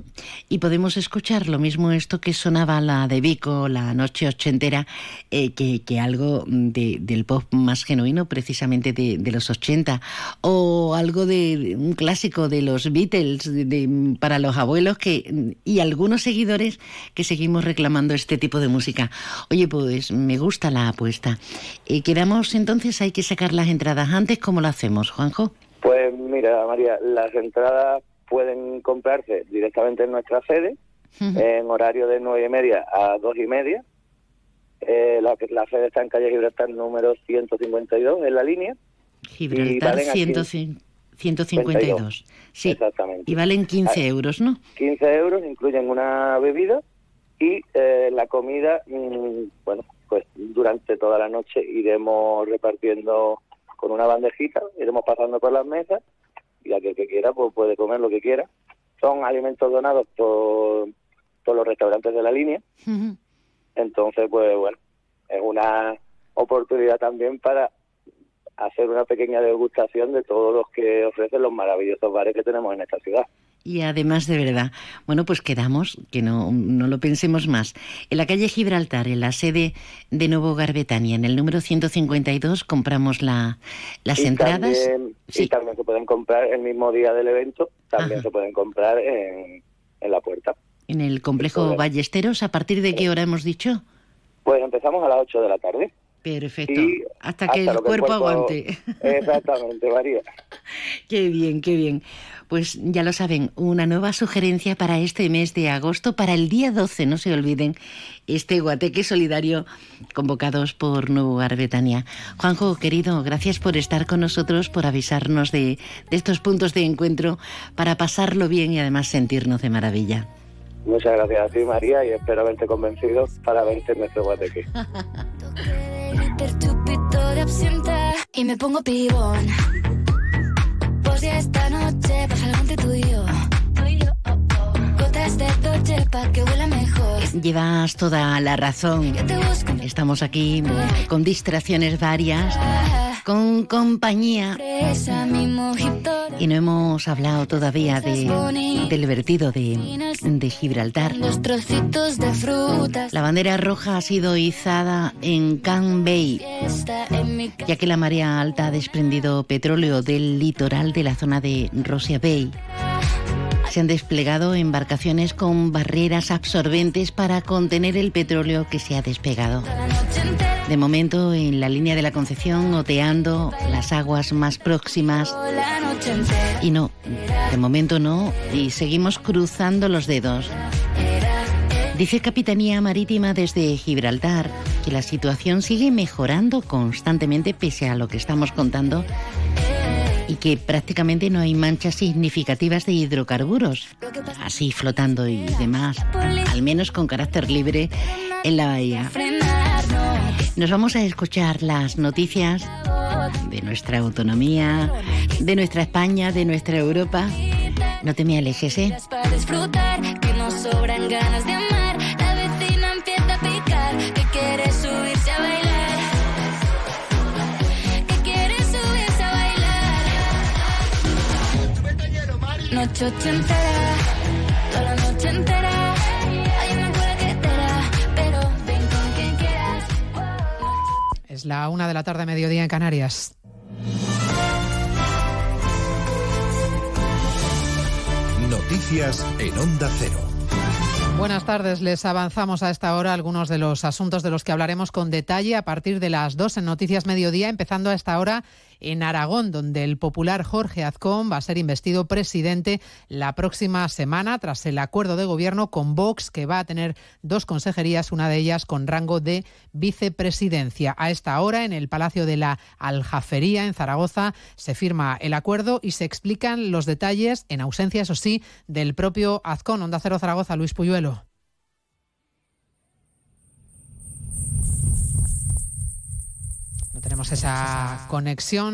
Y podemos escuchar lo mismo esto que sonaba la de Vico, la noche ochentera, eh, que, que algo de- del pop más genuino, precisamente de, de los 80, o algo de, un clásico de los Beatles de- de- para los abuelos que y algunos seguidores que seguimos reclamando este tipo de música. Oye, pues me gusta la apuesta. Eh, quedamos entonces, hay que sacar las entradas antes, ¿cómo lo hacemos, Juanjo? Pues mira, María, las entradas pueden comprarse directamente en nuestra sede, en horario de nueve y media a dos y media. Eh, la, la sede está en calle Gibraltar número 152 en la línea. Gibraltar valen aquí 105 152. Sí. Exactamente. Y valen 15 Ah, euros, ¿no? 15 euros incluyen una bebida y eh, la comida, mm, bueno, pues durante toda la noche iremos repartiendo con una bandejita, iremos pasando por las mesas y aquel que quiera pues puede comer lo que quiera. Son alimentos donados por, por los restaurantes de la línea, entonces pues bueno, es una oportunidad también para hacer una pequeña degustación de todos los que ofrecen los maravillosos bares que tenemos en esta ciudad. Y además, de verdad, bueno, pues quedamos, que no, no lo pensemos más. En la calle Gibraltar, en la sede de Nuevo Hogar Betania, en el número 152, compramos la, las y entradas. También, Y también se pueden comprar el mismo día del evento, también se pueden comprar en, en la puerta. En el complejo. Ballesteros, ¿a partir de qué hora hemos dicho? Pues empezamos a las 8 de la tarde. Perfecto. Y hasta que el cuerpo aguante. *laughs* Exactamente, María. *laughs* Qué bien, qué bien. Pues ya lo saben, una nueva sugerencia para este mes de agosto, para el día 12, no se olviden, este guateque solidario convocados por Nuevo Hogar Betania. Juanjo, querido, gracias por estar con nosotros, por avisarnos de, de estos puntos de encuentro para pasarlo bien y además sentirnos de maravilla. Muchas gracias a ti, María, y espero haberte convencido para verte en nuestro guateque. *laughs* el chupito de absenta y me pongo pibón. Pues ya esta noche pasa algo entre tú y yo. Llevas toda la razón. Estamos aquí con distracciones varias, con compañía. Y no hemos hablado todavía de, del vertido de, de Gibraltar. La bandera roja ha sido izada en Can Bay, ya que la marea alta ha desprendido petróleo del litoral de la zona de Rosia Bay. Se han desplegado embarcaciones con barreras absorbentes para contener el petróleo que se ha despegado. De momento, en la línea de la Concepción, oteando las aguas más próximas. Y no, de momento no, y seguimos cruzando los dedos. Dice Capitanía Marítima desde Gibraltar que la situación sigue mejorando constantemente pese a lo que estamos contando y que prácticamente no hay manchas significativas de hidrocarburos, así flotando y demás, al menos con carácter libre en la bahía. Nos vamos a escuchar las noticias de nuestra autonomía, de nuestra España, de nuestra Europa. No te me alejes, ¿eh? Noche ochentera, toda la noche entera. Hay una cuequetera, pero ven con quien quieras. Es la una de la tarde, mediodía en Canarias. Noticias en Onda Cero. Buenas tardes, les avanzamos a esta hora algunos de los asuntos de los que hablaremos con detalle a partir de las dos en Noticias Mediodía, empezando a esta hora en Aragón, donde el popular Jorge Azcón va a ser investido presidente la próxima semana tras el acuerdo de gobierno con Vox, que va a tener dos consejerías, una de ellas con rango de vicepresidencia. A esta hora, en el Palacio de la Aljafería, en Zaragoza, se firma el acuerdo y se explican los detalles, en ausencia, eso sí, del propio Azcón. Onda Cero Zaragoza, Luis Puyuelo. Tenemos esa conexión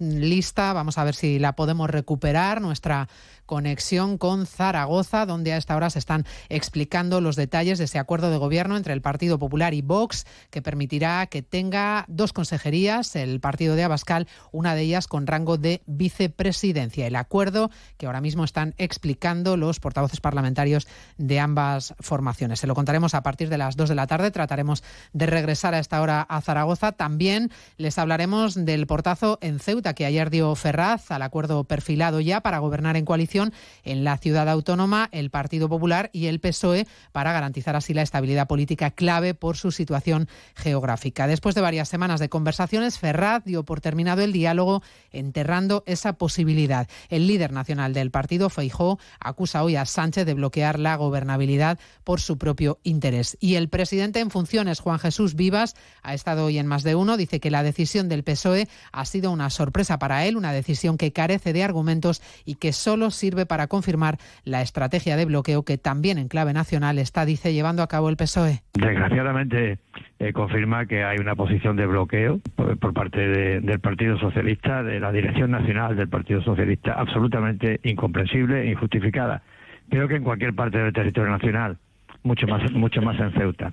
lista. Vamos a ver si la podemos recuperar. Nuestra conexión con Zaragoza, donde a esta hora se están explicando los detalles de ese acuerdo de gobierno entre el Partido Popular y Vox, que permitirá que tenga dos consejerías, el partido de Abascal, una de ellas con rango de vicepresidencia. El acuerdo que ahora mismo están explicando los portavoces parlamentarios de ambas formaciones. Se lo contaremos a partir de las 2 de la tarde. Trataremos de regresar a esta hora a Zaragoza. También les hablaremos del portazo en Ceuta que ayer dio Ferraz al acuerdo perfilado ya para gobernar en coalición en la ciudad autónoma, el Partido Popular y el PSOE para garantizar así la estabilidad política clave por su situación geográfica. Después de varias semanas de conversaciones, Ferraz dio por terminado el diálogo enterrando esa posibilidad. El líder nacional del partido, Feijó, acusa hoy a Sánchez de bloquear la gobernabilidad por su propio interés. Y el presidente en funciones, Juan Jesús Vivas, ha estado hoy en más de uno, dice que la decisión del PSOE ha sido una sorpresa para él, una decisión que carece de argumentos y que solo sirve para confirmar la estrategia de bloqueo que también en clave nacional está, dice, llevando a cabo el PSOE. Desgraciadamente eh, confirma que hay una posición de bloqueo por, parte de- del Partido Socialista, de la dirección nacional del Partido Socialista, absolutamente incomprensible e injustificada. Creo que en cualquier parte del territorio nacional, mucho más, mucho más en Ceuta.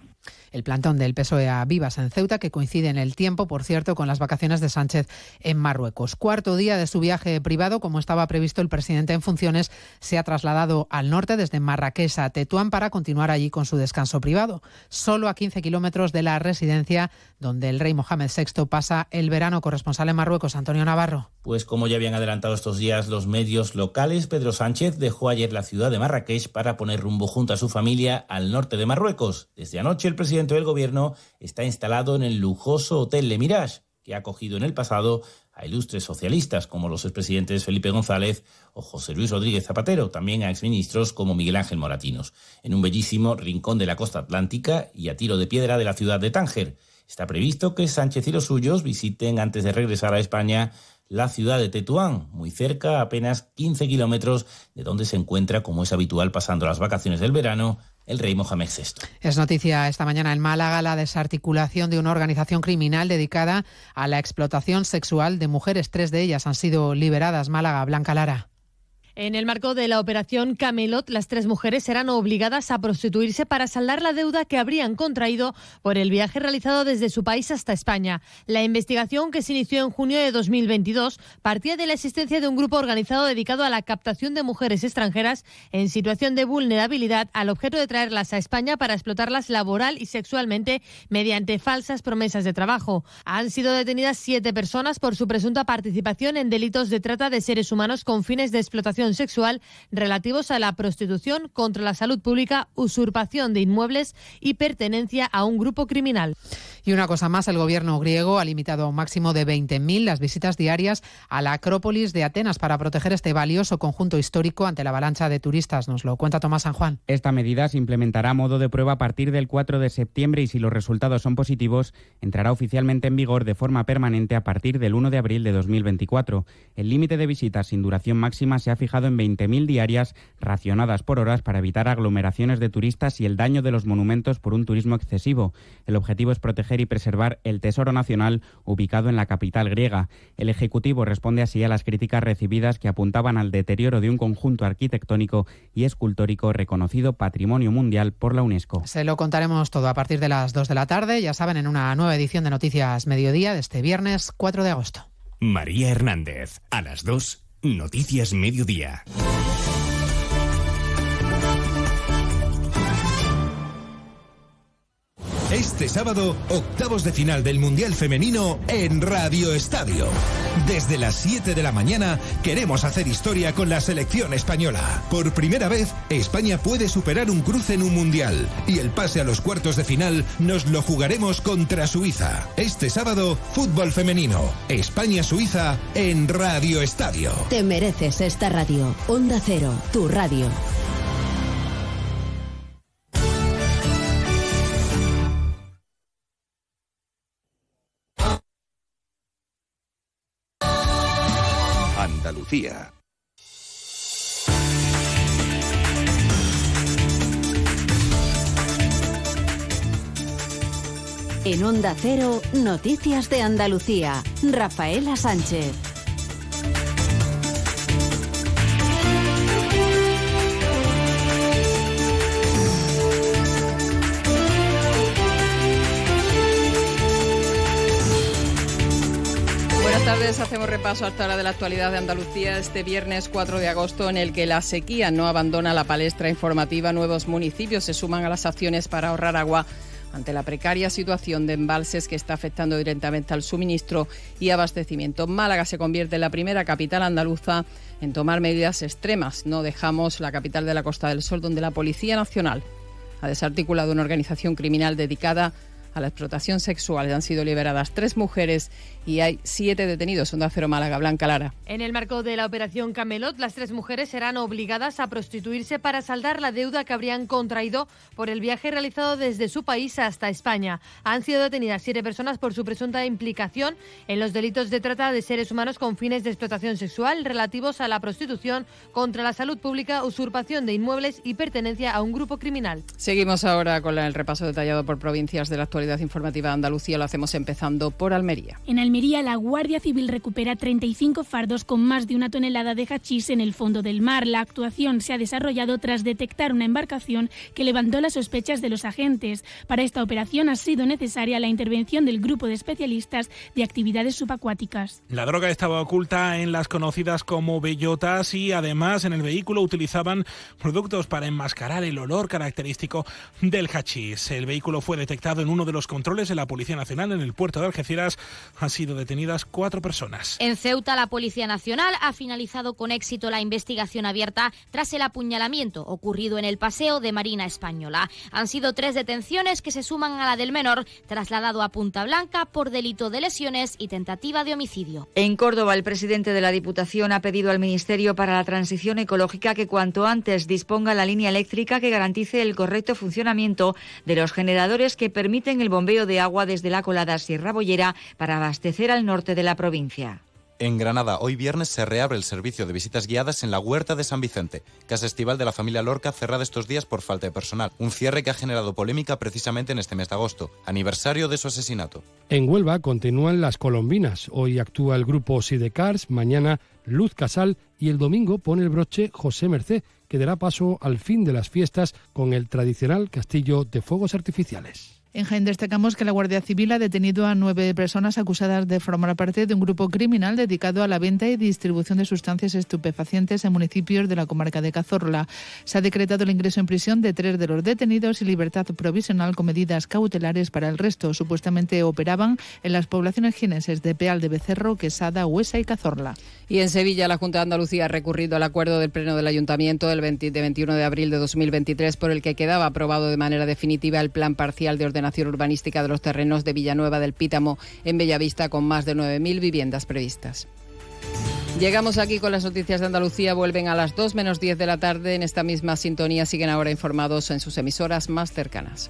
El plantón del PSOE a Vivas en Ceuta, que coincide en el tiempo, por cierto, con las vacaciones de Sánchez en Marruecos. Cuarto día de su viaje privado, como estaba previsto, el presidente en funciones se ha trasladado al norte desde Marrakech a Tetuán para continuar allí con su descanso privado. Solo a 15 kilómetros de la residencia donde el rey Mohamed VI pasa el verano. Corresponsal en Marruecos, Antonio Navarro. Pues como ya habían adelantado estos días los medios locales, Pedro Sánchez dejó ayer la ciudad de Marrakech para poner rumbo junto a su familia al norte de Marruecos. Desde anoche el presidente del gobierno está instalado en el lujoso Hotel Le Mirage, que ha acogido en el pasado a ilustres socialistas como los expresidentes Felipe González o José Luis Rodríguez Zapatero, también a exministros como Miguel Ángel Moratinos, en un bellísimo rincón de la costa atlántica y a tiro de piedra de la ciudad de Tánger. Está previsto que Sánchez y los suyos visiten antes de regresar a España la ciudad de Tetuán, muy cerca, apenas 15 kilómetros de donde se encuentra, como es habitual pasando las vacaciones del verano, el rey Mohamed VI. Es noticia esta mañana en Málaga la desarticulación de una organización criminal dedicada a la explotación sexual de mujeres. Tres de ellas han sido liberadas. Málaga, Blanca Lara. En el marco de la operación Camelot, las tres mujeres serán obligadas a prostituirse para saldar la deuda que habrían contraído por el viaje realizado desde su país hasta España. La investigación, que se inició en junio de 2022, partía de la existencia de un grupo organizado dedicado a la captación de mujeres extranjeras en situación de vulnerabilidad al objeto de traerlas a España para explotarlas laboral y sexualmente mediante falsas promesas de trabajo. Han sido detenidas siete personas por su presunta participación en delitos de trata de seres humanos con fines de explotación explotación sexual relativos a la prostitución, contra la salud pública, usurpación de inmuebles y pertenencia a un grupo criminal. Y una cosa más, el gobierno griego ha limitado a un máximo de 20.000 las visitas diarias a la Acrópolis de Atenas para proteger este valioso conjunto histórico ante la avalancha de turistas. Nos lo cuenta Tomás San Juan. Esta medida se implementará a modo de prueba a partir del 4 de septiembre y si los resultados son positivos, entrará oficialmente en vigor de forma permanente a partir del 1 de abril de 2024. El límite de visitas sin duración máxima se ha fijado en 20.000 diarias racionadas por horas para evitar aglomeraciones de turistas y el daño de los monumentos por un turismo excesivo. El objetivo es proteger y preservar el Tesoro Nacional ubicado en la capital griega. El Ejecutivo responde así a las críticas recibidas que apuntaban al deterioro de un conjunto arquitectónico y escultórico reconocido Patrimonio Mundial por la UNESCO. Se lo contaremos todo a partir de las 2 de la tarde, ya saben, en una nueva edición de Noticias Mediodía de este viernes 4 de agosto. María Hernández, a las 2, Noticias Mediodía. Este sábado, octavos de final del Mundial Femenino en Radio Estadio. Desde las 7 de la mañana queremos hacer historia con la selección española. Por primera vez, España puede superar un cruce en un Mundial y el pase a los cuartos de final nos lo jugaremos contra Suiza. Este sábado, fútbol femenino. España-Suiza en Radio Estadio. Te mereces esta radio. Onda Cero, tu radio. En Onda Cero, Noticias de Andalucía. Rafaela Sánchez. Buenas tardes, hacemos repaso hasta ahora de la actualidad de Andalucía este viernes 4 de agosto en el que la sequía no abandona la palestra informativa. Nuevos municipios se suman a las acciones para ahorrar agua ante la precaria situación de embalses que está afectando directamente al suministro y abastecimiento. Málaga se convierte en la primera capital andaluza en tomar medidas extremas. No dejamos la capital de la Costa del Sol, donde la Policía Nacional ha desarticulado una organización criminal dedicada a la explotación sexual. Han sido liberadas tres mujeres y hay siete detenidos. Onda Cero Málaga, Blanca Lara. En el marco de la operación Camelot, las tres mujeres serán obligadas a prostituirse para saldar la deuda que habrían contraído por el viaje realizado desde su país hasta España. Han sido detenidas siete personas por su presunta implicación en los delitos de trata de seres humanos con fines de explotación sexual relativos a la prostitución, contra la salud pública, usurpación de inmuebles y pertenencia a un grupo criminal. Seguimos ahora con el repaso detallado por provincias de la actualidad informativa de Andalucía. Lo hacemos empezando por Almería. En Almería, la Guardia Civil recupera 35 fardos con más de una tonelada de hachís en el fondo del mar. La actuación se ha desarrollado tras detectar una embarcación que levantó las sospechas de los agentes. Para esta operación ha sido necesaria la intervención del grupo de especialistas de actividades subacuáticas. La droga estaba oculta en las conocidas como bellotas y además en el vehículo utilizaban productos para enmascarar el olor característico del hachís. El vehículo fue detectado en uno de los controles de la Policía Nacional en el puerto de Algeciras. Han sido detenidas cuatro personas. En Ceuta, la Policía Nacional ha finalizado con éxito la investigación abierta tras el apuñalamiento ocurrido en el paseo de Marina Española. Han sido tres detenciones que se suman a la del menor, trasladado a Punta Blanca por delito de lesiones y tentativa de homicidio. En Córdoba, el presidente de la Diputación ha pedido al Ministerio para la Transición Ecológica que cuanto antes disponga la línea eléctrica que garantice el correcto funcionamiento de los generadores que permiten el bombeo de agua desde la colada Sierra Bollera para abastecer al norte de la provincia. En Granada, hoy viernes se reabre el servicio de visitas guiadas en la Huerta de San Vicente, casa estival de la familia Lorca cerrada estos días por falta de personal. Un cierre que ha generado polémica precisamente en este mes de agosto, aniversario de su asesinato. En Huelva continúan las colombinas. Hoy actúa el grupo Sidecars, mañana Luz Casal y el domingo pone el broche José Merced, que dará paso al fin de las fiestas con el tradicional castillo de fuegos artificiales. En Jaén destacamos que la Guardia Civil ha detenido a nueve personas acusadas de formar parte de un grupo criminal dedicado a la venta y distribución de sustancias estupefacientes en municipios de la comarca de Cazorla. Se ha decretado el ingreso en prisión de tres de los detenidos y libertad provisional con medidas cautelares para el resto. Supuestamente operaban en las poblaciones jienenses de Peal de Becerro, Quesada, Huesa y Cazorla. Y en Sevilla, la Junta de Andalucía ha recurrido al acuerdo del Pleno del Ayuntamiento del 21 de abril de 2023 por el que quedaba aprobado de manera definitiva el plan parcial de ordenación urbanística de los terrenos de Villanueva del Pítamo en Bellavista con más de 9.000 viviendas previstas. Llegamos aquí con las noticias de Andalucía. Vuelven a las 2 menos 10 de la tarde. En esta misma sintonía siguen ahora informados en sus emisoras más cercanas.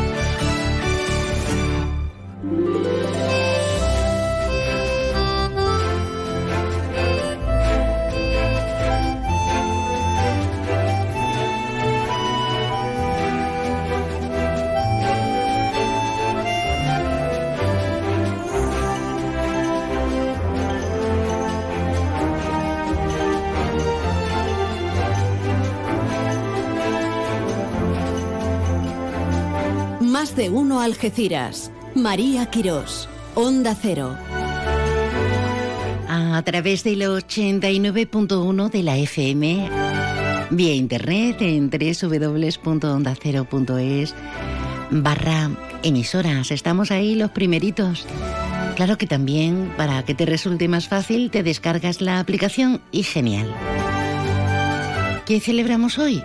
De uno Algeciras. María Quirós. Onda Cero. A través del 89.1 de la FM. Vía internet en www.ondacero.es barra emisoras. Estamos ahí los primeritos. Claro que también, para que te resulte más fácil, te descargas la aplicación y genial. ¿Qué celebramos hoy?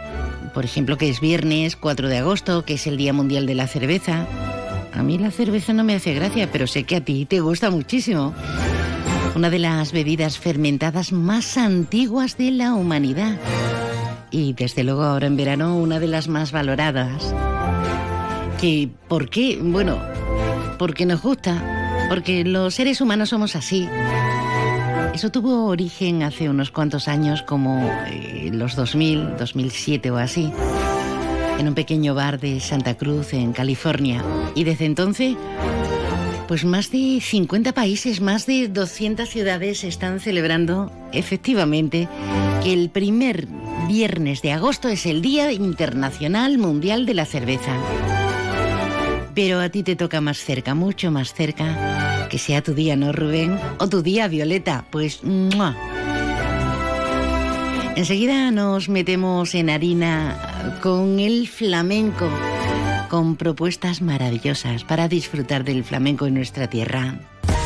Por ejemplo, que es viernes 4 de agosto, que es el Día Mundial de la Cerveza. A mí la cerveza no me hace gracia, pero sé que a ti te gusta muchísimo. Una de las bebidas fermentadas más antiguas de la humanidad. Y desde luego ahora en verano una de las más valoradas. ¿Que, ¿Por qué? Bueno, porque nos gusta. Porque los seres humanos somos así. Eso tuvo origen hace unos cuantos años, como eh, los 2000, 2007 o así, en un pequeño bar de Santa Cruz, en California. Y desde entonces, pues más de 50 países, más de 200 ciudades están celebrando efectivamente que el primer viernes de agosto es el Día Internacional Mundial de la Cerveza. Pero a ti te toca más cerca, mucho más cerca. Que sea tu día, ¿no, Rubén? O tu día, Violeta. Pues... Enseguida nos metemos en harina con el flamenco, con propuestas maravillosas para disfrutar del flamenco en nuestra tierra.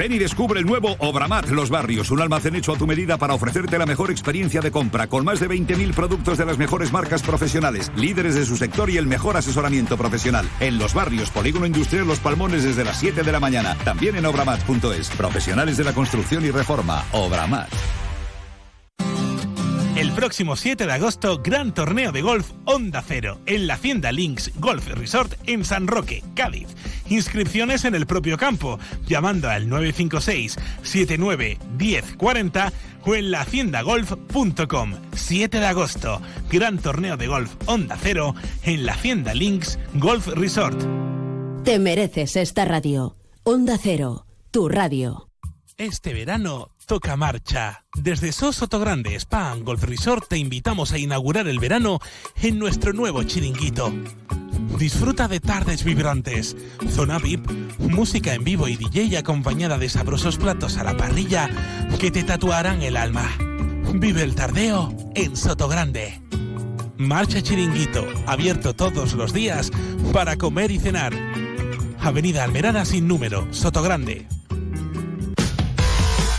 Ven y descubre el nuevo Obramat Los Barrios, un almacén hecho a tu medida para ofrecerte la mejor experiencia de compra, con más de 20.000 productos de las mejores marcas profesionales, líderes de su sector y el mejor asesoramiento profesional. En Los Barrios, Polígono Industrial Los Palmones desde las 7 de la mañana. También en obramat.es. Profesionales de la construcción y reforma. Obramat. El próximo 7 de agosto, gran torneo de golf Onda Cero en la Hacienda Links Golf Resort en San Roque, Cádiz. Inscripciones en el propio campo, llamando al 956 79 10 40 o en lahaciendagolf.com. 7 de agosto, gran torneo de golf Onda Cero en la Hacienda Links Golf Resort. Te mereces esta radio. Onda Cero, tu radio. Este verano toca marcha. Desde Sosoto Grande Spa Golf Resort te invitamos a inaugurar el verano en nuestro nuevo chiringuito. Disfruta de tardes vibrantes, zona VIP, música en vivo y DJ acompañada de sabrosos platos a la parrilla que te tatuarán el alma. Vive el tardeo en Soto Grande. Marcha Chiringuito, abierto todos los días para comer y cenar. Avenida Almerada sin número, Sotogrande.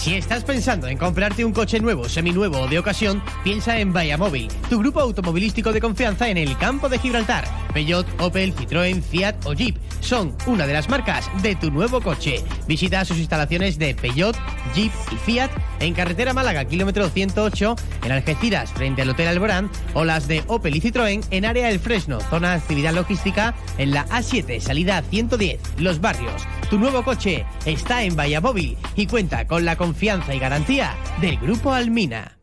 Si estás pensando en comprarte un coche nuevo, seminuevo o de ocasión, piensa en Móvil, tu grupo automovilístico de confianza en el campo de Gibraltar. Peugeot, Opel, Citroën, Fiat o Jeep son una de las marcas de tu nuevo coche. Visita sus instalaciones de Peugeot, Jeep y Fiat en carretera Málaga, kilómetro 108, en Algeciras, frente al Hotel Alborán, o las de Opel y Citroën en área El Fresno, zona de actividad logística, en la A7, salida 110, Los Barrios. Tu nuevo coche está en Móvil y cuenta con la confianza y garantía del Grupo Almina.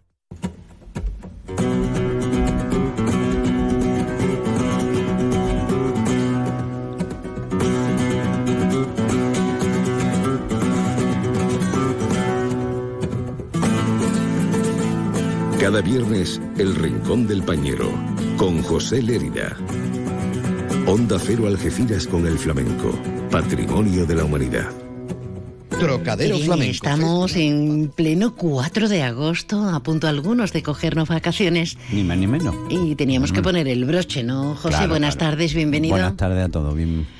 Cada viernes, El Rincón del Pañero, con José Lérida. Onda Cero Algeciras con el flamenco, patrimonio de la humanidad. Trocadero Flamenco. Estamos en pleno 4 de agosto, a punto algunos de cogernos vacaciones. Ni más ni menos. Y teníamos que poner el broche, ¿no, José? Buenas tardes, bienvenido. Buenas tardes a todos,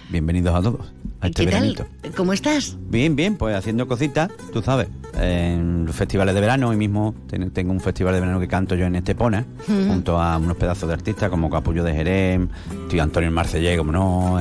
bienvenidos a todos. Este ¿Qué tal? ¿Cómo estás? Bien, bien, pues haciendo cositas, tú sabes, en los festivales de verano, hoy mismo tengo un festival de verano que canto yo en Estepona, junto a unos pedazos de artistas como Capullo de Jerez, tío Antonio Marcellé, como no,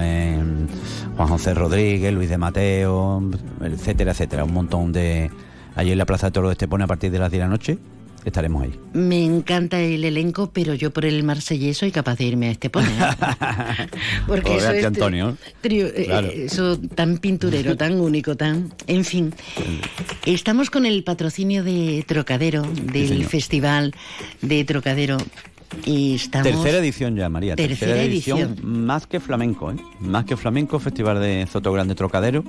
Juan José Rodríguez, Luis de Mateo, etcétera, etcétera, un montón de... Allí en la Plaza de Toro de Estepona a partir de las 10 de la noche estaremos ahí. Me encanta el elenco, pero yo por el marsellés soy capaz de irme a este pone. *laughs* Porque eso es Antonio. Eh, eso tan pinturero, tan único, tan... En fin, estamos con el patrocinio de Trocadero, del Festival de Trocadero. Y estamos... Tercera edición ya, María. Tercera, edición, Más que flamenco, ¿eh? Más que flamenco, Festival de Zoto Grande Trocadero,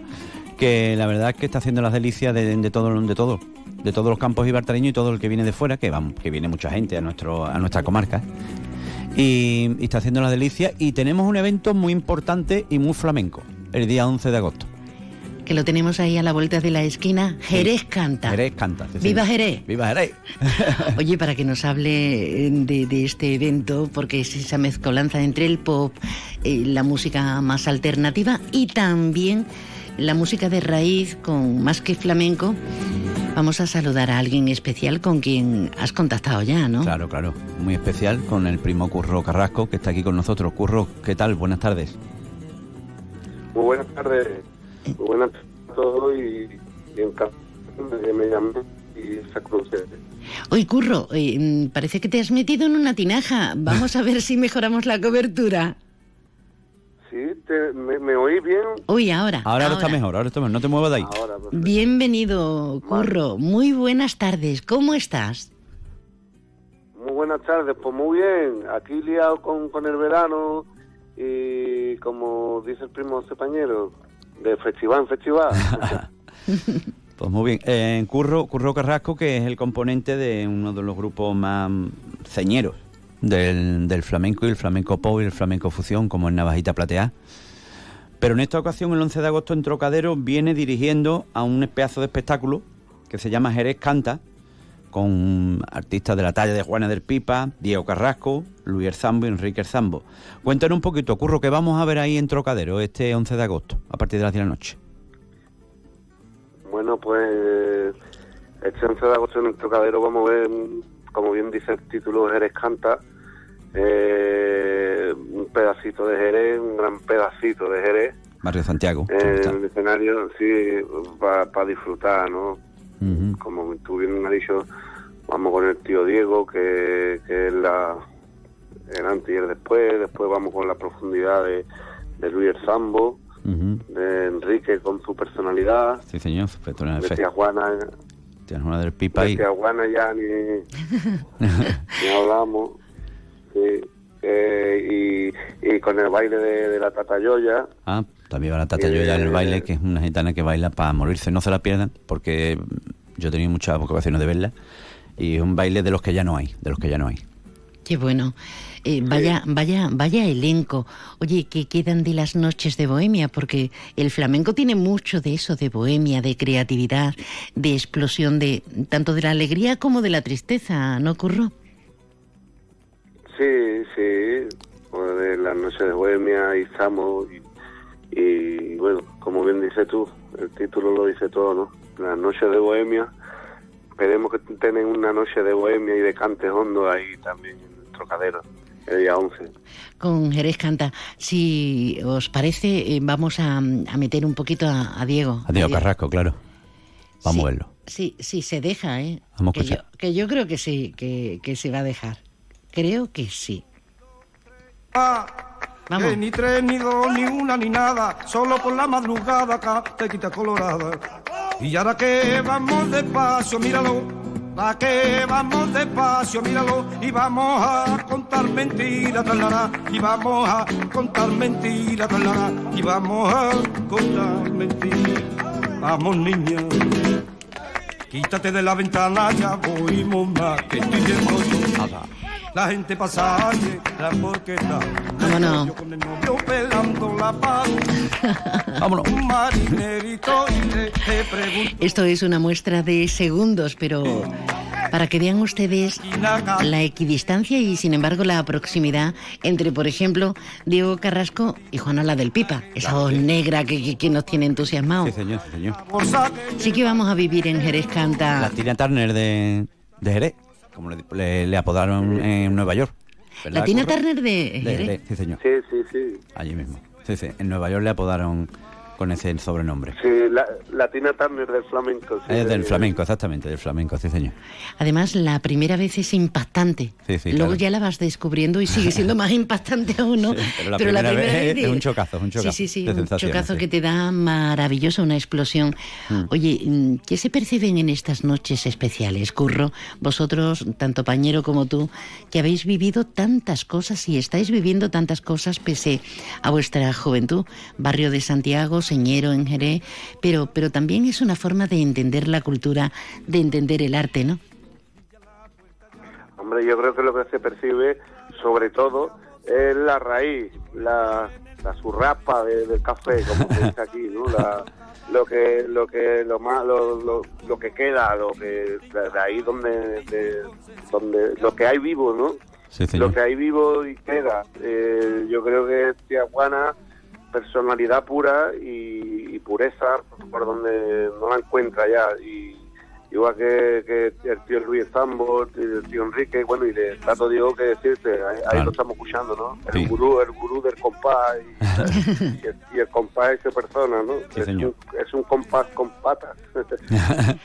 que la verdad es que está haciendo las delicias de, de todo, de todo de todos los campos ibartareños y todo el que viene de fuera, que, vamos, que viene mucha gente a, nuestro, a nuestra comarca. Y, está haciendo la delicia. Y tenemos un evento muy importante y muy flamenco, el día 11 de agosto. Que lo tenemos ahí a la vuelta de la esquina. Jerez canta. Jerez canta. ¡Viva Jerez! ¡Viva Jerez! *laughs* Oye, para que nos hable eh, de, este evento, porque es esa mezcolanza entre el pop, eh, la música más alternativa y también la música de raíz con más que flamenco Vamos a saludar a alguien especial con quien has contactado ya, ¿no? Claro, claro. Muy especial con el primo Curro Carrasco, que está aquí con nosotros. Curro, ¿qué tal? Buenas tardes. Muy buenas tardes. Muy buenas tardes a todos y, y encantado de que me llamen y se Oye, Curro, eh, mm, parece que te has metido en una tinaja. Vamos a ver si mejoramos la cobertura. Sí, me, oí bien. Uy, ahora, ahora. está mejor, ahora está mejor. No te muevas de ahí. Bienvenido, Curro. Muy buenas tardes. ¿Cómo estás? Muy buenas tardes. Pues muy bien. Aquí liado con, con el verano y como dice el primo compañero, de festival en festival. *laughs* pues muy bien. Eh, Curro, Curro Carrasco, que es el componente de uno de los grupos más ceñeros del, flamenco y el flamenco pop y el flamenco fusión, como en Navajita Plateada. Pero en esta ocasión, el 11 de agosto, en Trocadero, viene dirigiendo a un pedazo de espectáculo que se llama Jerez Canta, con artistas de la talla de Juana del Pipa, Diego Carrasco, Luis Erzambo y Enrique Erzambo. Cuéntanos un poquito, Curro, que vamos a ver ahí en Trocadero este 11 de agosto, a partir de las 10 de la noche. Bueno, pues este 11 de agosto en el Trocadero vamos a ver como bien dice el título, Jerez canta, eh, un pedacito de Jerez, un gran pedacito de Jerez. Barrio Santiago. En el escenario, sí, para disfrutar, ¿no? Como tú bien has dicho, vamos con el tío Diego, que, es la, el antes y el después, después vamos con la profundidad de, de Luis el Sambo, de Enrique con su personalidad. Sí, señor, su personalidad. De Juana Tienes una del pipa ahí. ya ni, *laughs* ni hablamos. Sí. Eh, y, y, con el baile de, la Tata Yoya. Ah, también va la Tata Yoya en el baile, que es una gitana que baila para morirse. No se la pierdan, porque yo he tenido muchas ocasiones de verla. Y es un baile de los que ya no hay, de los que ya no hay. Qué bueno. Eh, vaya, vaya, vaya elenco. Oye, ¿qué quedan de las noches de Bohemia? Porque el flamenco tiene mucho de eso, de bohemia, de creatividad, de explosión, de tanto de la alegría como de la tristeza, ¿no ocurrió? Sí, sí. de las noches de Bohemia y estamos y, y, bueno, como bien dices tú, el título lo dice todo, ¿no? Las noches de Bohemia. Esperemos que tengan una noche de Bohemia y de cantes hondo ahí también Trocadero, el día 11. Con Jerez Canta. Si os parece, eh, vamos a, meter un poquito a, Diego. A Diego Carrasco, claro. Vamos a verlo. Sí, sí, se deja, ¿eh? Vamos que, yo, que yo creo que sí, que, que se va a dejar. Creo que sí. Vamos. ni tres, ni dos, ni una, ni nada. Solo por la madrugada acá te quita colorada. Y ahora que vamos despacio, míralo Pa' que vamos despacio, míralo, y vamos a contar mentiras, talara, y vamos a contar mentiras, talara, y vamos a contar mentiras. Vamos, niña, quítate de la ventana, ya voy, mamá, que estoy yo. La gente pasa la porqueta. *laughs* Vámonos. La. Vámonos. Esto es una muestra de segundos, pero para que vean ustedes la equidistancia y sin embargo la proximidad entre, por ejemplo, Diego Carrasco y Juanola del Pipa, esa voz negra que, que, nos tiene entusiasmados. Sí, señor, sí, señor. Sí que vamos a vivir en Jerez Canta. La Tina Turner de, de Jerez, como le, apodaron en Nueva York. La Tina Turner de Jerez. Sí, señor. Sí, sí, sí. Allí mismo. Sí, sí. En Nueva York le apodaron con ese sobrenombre. Sí, la, Tina Turner del flamenco. Sí, es del flamenco, exactamente, del flamenco, sí, señor. Además, la primera vez es impactante. Sí, sí, Luego ya la vas descubriendo y sigue siendo *laughs* más impactante aún, ¿no? pero la, primera, vez, es un chocazo, un chocazo. Sí, sí, sí, un chocazo que te da maravilloso, una explosión. Mm. Oye, ¿qué se perciben en estas noches especiales, Curro? Vosotros, tanto Pañero como tú, que habéis vivido tantas cosas y estáis viviendo tantas cosas pese a vuestra juventud. Barrio de Santiago, señero en Jerez, pero, pero también es una forma de entender la cultura, de entender el arte, ¿no? Hombre, yo creo que lo que se percibe, sobre todo, es la raíz, la, la surrapa del café, como se dice aquí, ¿no? lo que lo que lo más lo, lo, que queda lo que de ahí donde donde lo que hay vivo no lo que hay vivo y queda eh, yo creo que tía Juana personalidad pura y, pureza por donde no la encuentra ya. Y, igual que, el tío Luis Zambo, el tío Enrique, bueno, y le trato digo que decirte, ahí, lo estamos escuchando, ¿no? El gurú, el gurú del compás y, *laughs* el, compás es persona, ¿no? es, un, es un compás con patas. *laughs*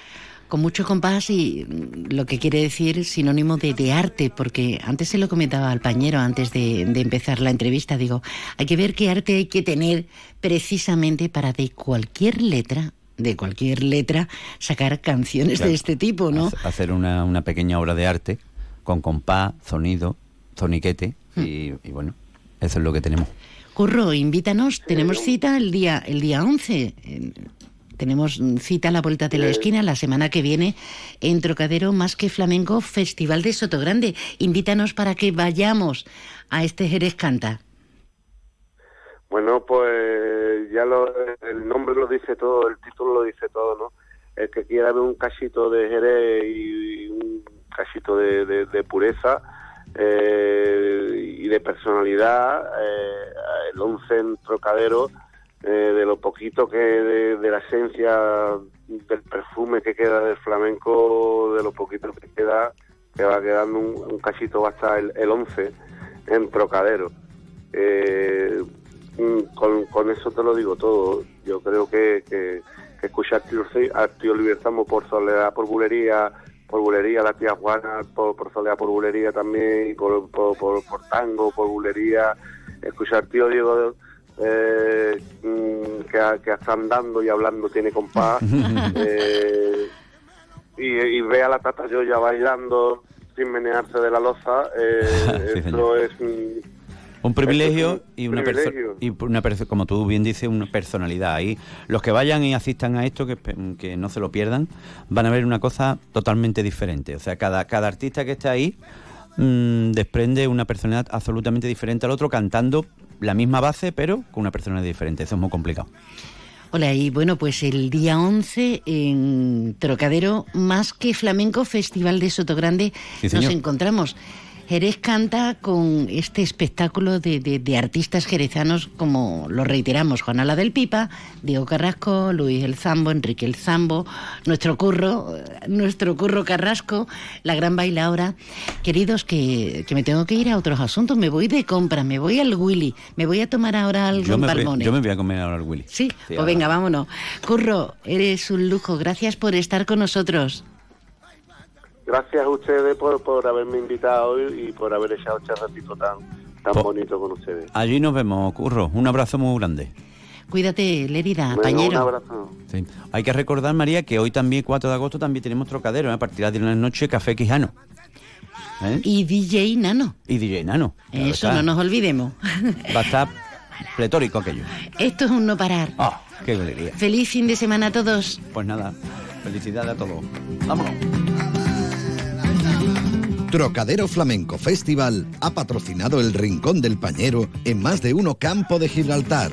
con mucho compás y lo que quiere decir sinónimo de, de arte, porque antes se lo comentaba al pañero antes de, empezar la entrevista, digo, hay que ver qué arte hay que tener precisamente para de cualquier letra de cualquier letra sacar canciones de este tipo, ¿no? Hacer una, una, pequeña obra de arte con compás, sonido, zoniquete mm. y, y, bueno, eso es lo que tenemos. Curro, invítanos, tenemos cita el día el día 11 tenemos cita a la vuelta de la esquina la semana que viene en Trocadero Más que Flamenco Festival de Sotogrande. Invítanos para que vayamos a este Jerez Canta. Bueno, pues ya lo, el nombre lo dice todo, el título lo dice todo, ¿no? El que quiera ver un cachito de Jerez y un cachito de, pureza eh, y de personalidad, eh, el once en Trocadero eh, de lo poquito que de, la esencia del perfume que queda del flamenco, de lo poquito que queda, que va quedando un, cachito hasta el, el 11 en Trocadero. Eh, con, con, eso te lo digo todo. Yo creo que, que, que escuchar a tío Libertamo por soledad, por bulería, por bulería, la tía Juana, por, por soledad, por bulería también, y por, por, por, por tango, por bulería, escuchar tío Diego eh, mm, que, que está andando y hablando tiene compás *laughs* eh, y, y, ve a la Tata ya bailando sin menearse de la loza, eh, *laughs* Sí, eso es un- Un privilegio Esto es un y una perso- privilegio. y una perso- como tú bien dices, una personalidad. Ahí los que vayan y asistan a esto, que no se lo pierdan, van a ver una cosa totalmente diferente. O sea, cada, cada artista que está ahí mm, desprende una personalidad absolutamente diferente al otro, cantando la misma base, pero con una personalidad diferente. Eso es muy complicado. Hola, y bueno, pues el día 11 en Trocadero, más que Flamenco Festival de Sotogrande, Sí, nos encontramos. Jerez canta con este espectáculo de, de- de artistas jerezanos, como lo reiteramos, Juan Ala del Pipa, Diego Carrasco, Luis El Zambo, Enrique El Zambo, nuestro curro, nuestro curro Carrasco, la gran bailaora. Queridos, que, que me tengo que ir a otros asuntos, me voy de compra, me voy al Willy, me voy a tomar ahora algo Yo en yo me voy a comer ahora el Willy. Sí, Sí, pues ahora. venga, vámonos. Curro, eres un lujo. Gracias por estar con nosotros. Gracias a ustedes por, por haberme invitado hoy y por haber echado este ratito tan, tan Po- bonito con ustedes. Allí nos vemos, Curro. Un abrazo muy grande. Cuídate, Venga, un pañero. abrazo. Sí. Hay que recordar, María, que hoy también, 4 de agosto, también tenemos trocadero, ¿eh? a partir de la noche, Café Quijano. ¿Eh? Y DJ Nano. Y DJ Nano. Claro Eso está. no nos olvidemos. Va a estar pletórico aquello. Esto es un no parar. ¡Ah! ¡Qué alegría! Feliz fin de semana a todos. Pues nada, felicidades a todos. ¡Vámonos! Trocadero Flamenco Festival ha patrocinado el Rincón del Pañero en más de uno campo de Gibraltar.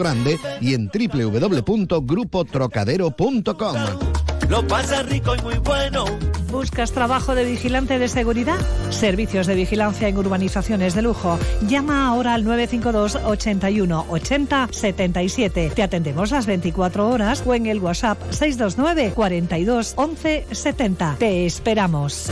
Sotogrande y en www.grupotrocadero.com. Lo pasa rico y muy bueno. ¿Buscas trabajo de vigilante de seguridad? Servicios de vigilancia en urbanizaciones de lujo. Llama ahora al 952 81 80 77. Te atendemos las 24 horas o en el WhatsApp 629 42 11 70. Te esperamos.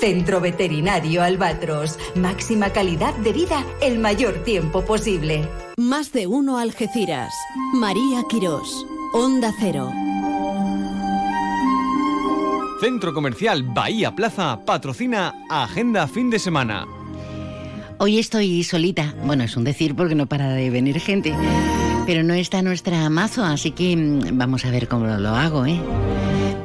Centro Veterinario Albatros. Máxima calidad de vida el mayor tiempo posible. Más de uno Algeciras. María Quirós. Onda Cero. Centro Comercial Bahía Plaza patrocina Agenda Fin de Semana. Hoy estoy solita. Bueno, es un decir porque no para de venir gente. Pero no está nuestra mazo, así que mm, vamos a ver cómo lo hago, ¿eh?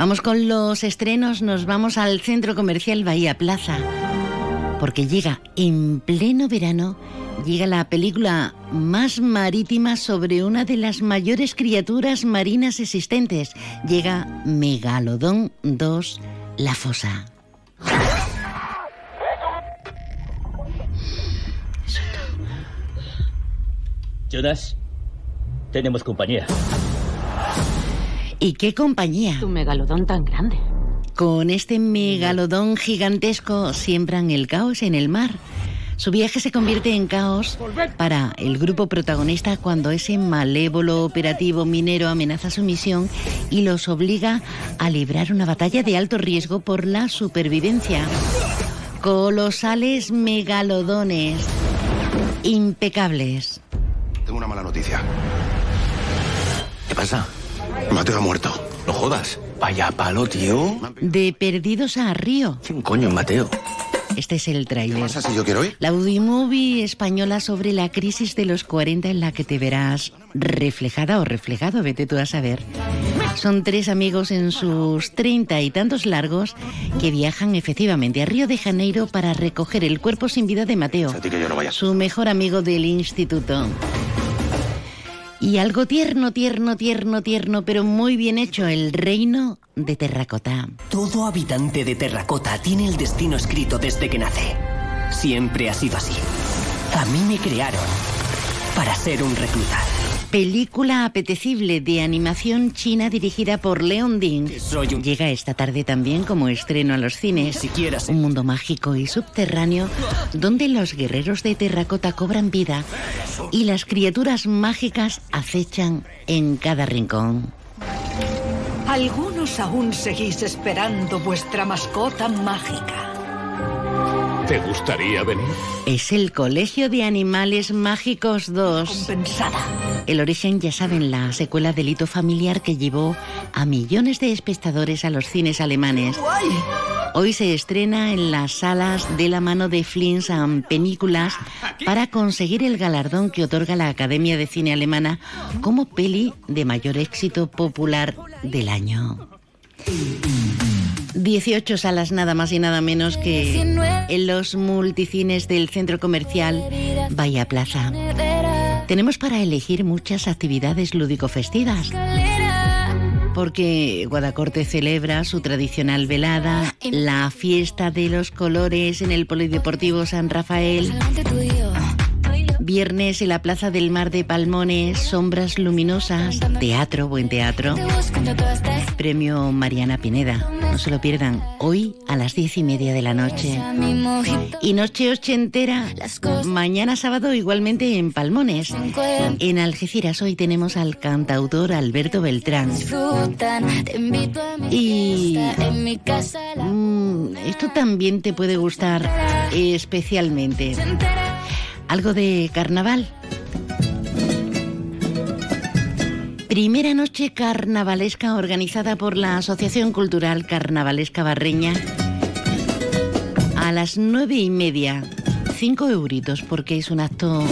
Vamos con los estrenos, nos vamos al Centro Comercial Bahía Plaza. Porque llega en pleno verano, llega la película más marítima sobre una de las mayores criaturas marinas existentes. Llega Megalodón 2, La Fosa. Jonas, tenemos compañía. ¿Y qué compañía? Tu megalodón tan grande. Con este megalodón gigantesco siembran el caos en el mar. Su viaje se convierte en caos para el grupo protagonista cuando ese malévolo operativo minero amenaza su misión y los obliga a librar una batalla de alto riesgo por la supervivencia. Colosales megalodones. Impecables. Tengo una mala noticia. ¿Qué pasa? Mateo ha muerto. No jodas. Vaya palo, tío. De perdidos a Río. ¿Quién coño es Mateo? Este es el tráiler. pasa si yo quiero ir? La Movie española sobre la crisis de los 40 en la que te verás reflejada o reflejado, vete tú a saber. Son tres amigos en sus treinta y tantos largos que viajan efectivamente a Río de Janeiro para recoger el cuerpo sin vida de Mateo, A ti que yo no vaya. su mejor amigo del instituto. Y algo tierno, tierno, tierno, tierno, pero muy bien hecho, el reino de terracota. Todo habitante de Terracota tiene el destino escrito desde que nace. Siempre ha sido así. A mí me crearon para ser un recluta. Película apetecible de animación china dirigida por Leon Ding. Llega esta tarde también como estreno a los cines. Un mundo mágico y subterráneo donde los guerreros de terracota cobran vida y las criaturas mágicas acechan en cada rincón. Algunos aún seguís esperando vuestra mascota mágica. ¿Te gustaría venir? Es el Colegio de Animales Mágicos 2. Compensada. El origen, ya saben, la secuela Delito Familiar que llevó a millones de espectadores a los cines alemanes. Hoy se estrena en las salas de la mano de Flins and Películas para conseguir el galardón que otorga la Academia de Cine Alemana como peli de mayor éxito popular del año. 18 salas nada más y nada menos que en los multicines del centro comercial Bahía Plaza. Tenemos para elegir muchas actividades lúdico-festivas. Porque Guadacorte celebra su tradicional velada, la fiesta de los colores en el Polideportivo San Rafael. Viernes en la Plaza del Mar de Palmones, sombras luminosas, teatro, buen teatro. Premio Mariana Pineda. No se lo pierdan. Hoy a las diez y media de la noche. Y noche ochentera, mañana sábado igualmente en Palmones. En Algeciras hoy tenemos al cantautor Alberto Beltrán. Y mm, esto también te puede gustar especialmente. Algo de carnaval. Primera noche carnavalesca organizada por la Asociación Cultural Carnavalesca Barreña. A las nueve y media. Cinco euritos porque es un acto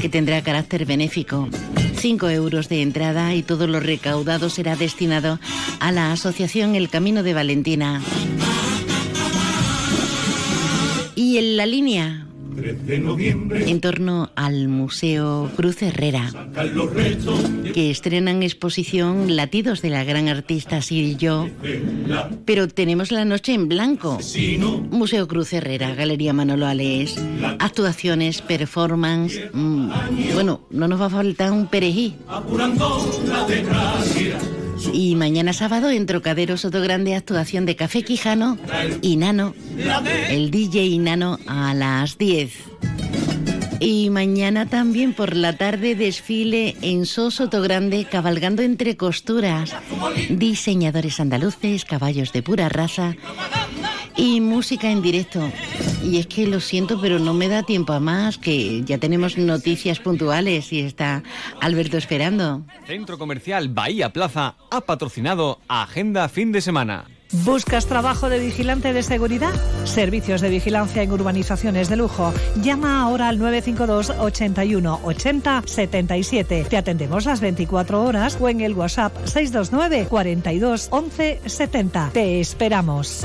que tendrá carácter benéfico. Cinco euros de entrada y todo lo recaudado será destinado a la Asociación El Camino de Valentina. Y en la línea, en torno al Museo Cruz Herrera, que estrenan exposición Latidos de la gran artista Siri y yo, pero tenemos la noche en blanco. Museo Cruz Herrera, Galería Manolo Alés, actuaciones, performance. mm, bueno, no nos va a faltar un perejil. Y mañana sábado en Trocadero Soto Grande actuación de Café Quijano y Nano, el DJ Nano a las 10. Y mañana también por la tarde desfile en So Soto Grande cabalgando entre costuras. Diseñadores andaluces, caballos de pura raza y música en directo. Y es que lo siento, pero no me da tiempo a más, que ya tenemos noticias puntuales y está Alberto esperando. Centro Comercial Bahía Plaza ha patrocinado Agenda Fin de Semana. ¿Buscas trabajo de vigilante de seguridad? Servicios de vigilancia en urbanizaciones de lujo. Llama ahora al 952 81 80 77. Te atendemos las 24 horas o en el WhatsApp 629 42 11 70. Te esperamos.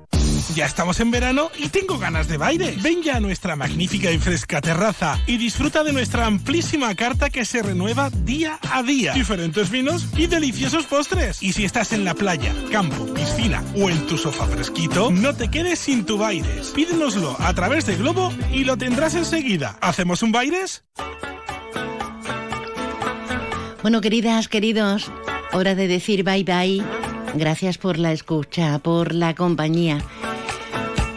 Ya estamos en verano y tengo ganas de baile. Ven ya a nuestra magnífica y fresca terraza y disfruta de nuestra amplísima carta que se renueva día a día. Diferentes vinos y deliciosos postres. Y si estás en la playa, campo, piscina o en tu sofá fresquito, no te quedes sin tu Baires. Pídenoslo a través de Globo y lo tendrás enseguida. ¿Hacemos un Baires? Bueno, queridas, queridos, hora de decir bye bye. Gracias por la escucha, por la compañía.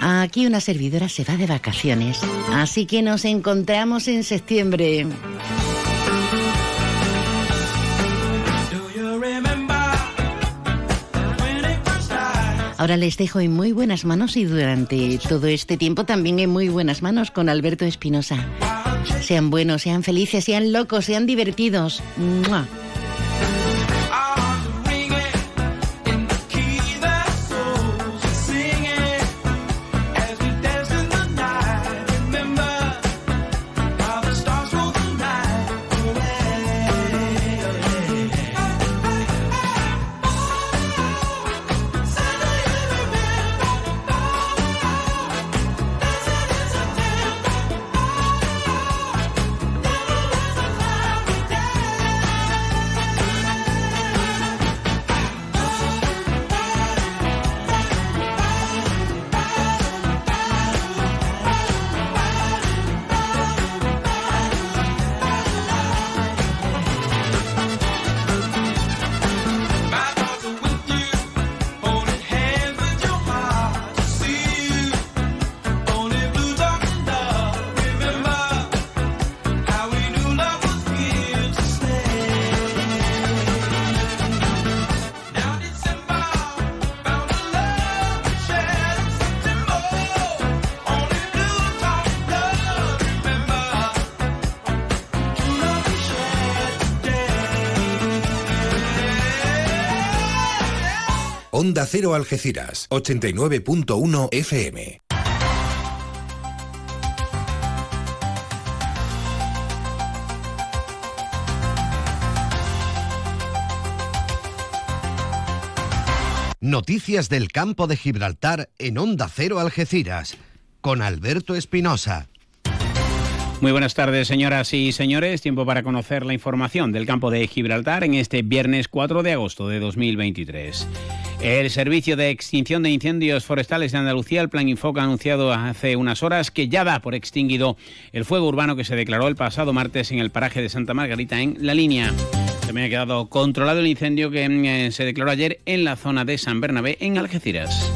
Aquí una servidora se va de vacaciones, así que nos encontramos en septiembre. Ahora les dejo en muy buenas manos y durante todo este tiempo también en muy buenas manos con Alberto Espinosa. Sean buenos, sean felices, sean locos, sean divertidos. ¡Mua! Cero Algeciras, 89.1 FM. Noticias del campo de Gibraltar en Onda Cero Algeciras, con Alberto Espinosa. Muy buenas tardes, señoras y señores. Tiempo para conocer la información del campo de Gibraltar en este viernes 4 de agosto de 2023. El Servicio de Extinción de Incendios Forestales de Andalucía, el Plan Infoca, ha anunciado hace unas horas que ya da por extinguido el fuego urbano que se declaró el pasado martes en el paraje de Santa Margarita, en La Línea. También ha quedado controlado el incendio que eh, se declaró ayer en la zona de San Bernabé, en Algeciras.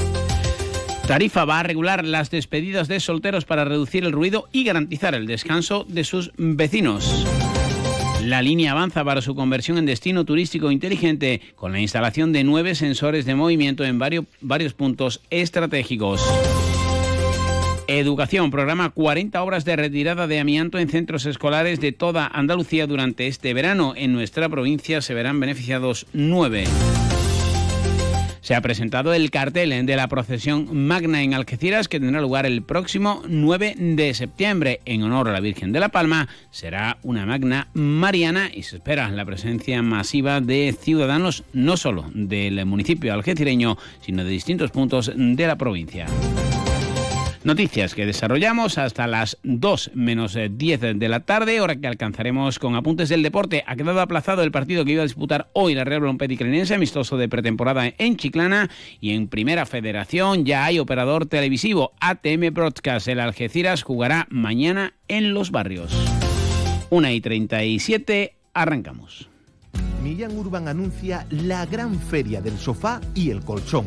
Tarifa va a regular las despedidas de solteros para reducir el ruido y garantizar el descanso de sus vecinos. La línea avanza para su conversión en destino turístico inteligente con la instalación de nueve sensores de movimiento en varios, varios puntos estratégicos. Educación programa 40 obras de retirada de amianto en centros escolares de toda Andalucía durante este verano. En nuestra provincia se verán beneficiados nueve se ha presentado el cartel de la procesión magna en Algeciras que tendrá lugar el próximo 9 de septiembre. En honor a la Virgen de la Palma será una magna mariana y se espera la presencia masiva de ciudadanos no solo del municipio algecireño, sino de distintos puntos de la provincia. Noticias que desarrollamos hasta las 2 menos 10 eh, de la tarde, hora que alcanzaremos con apuntes del deporte. Ha quedado aplazado el partido que iba a disputar hoy la Real Crenense, amistoso de pretemporada en Chiclana. Y en Primera Federación ya hay operador televisivo. ATM Broadcast. El Algeciras jugará mañana en Los Barrios. 1 y 37, arrancamos. Millán Urban anuncia la gran feria del sofá y el colchón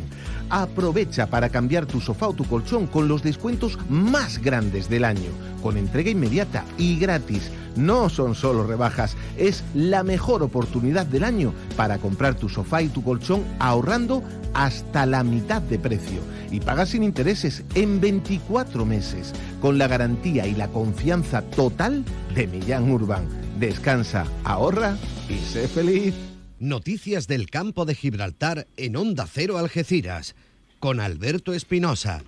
Aprovecha para cambiar tu sofá o tu colchón con los descuentos más grandes del año, con entrega inmediata y gratis. No son solo rebajas, es la mejor oportunidad del año para comprar tu sofá y tu colchón ahorrando hasta la mitad de precio y pagas sin intereses en 24 meses, con la garantía y la confianza total de Millán Urban. Descansa, ahorra y sé feliz. Noticias del campo de Gibraltar en Onda Cero Algeciras, con Alberto Espinosa.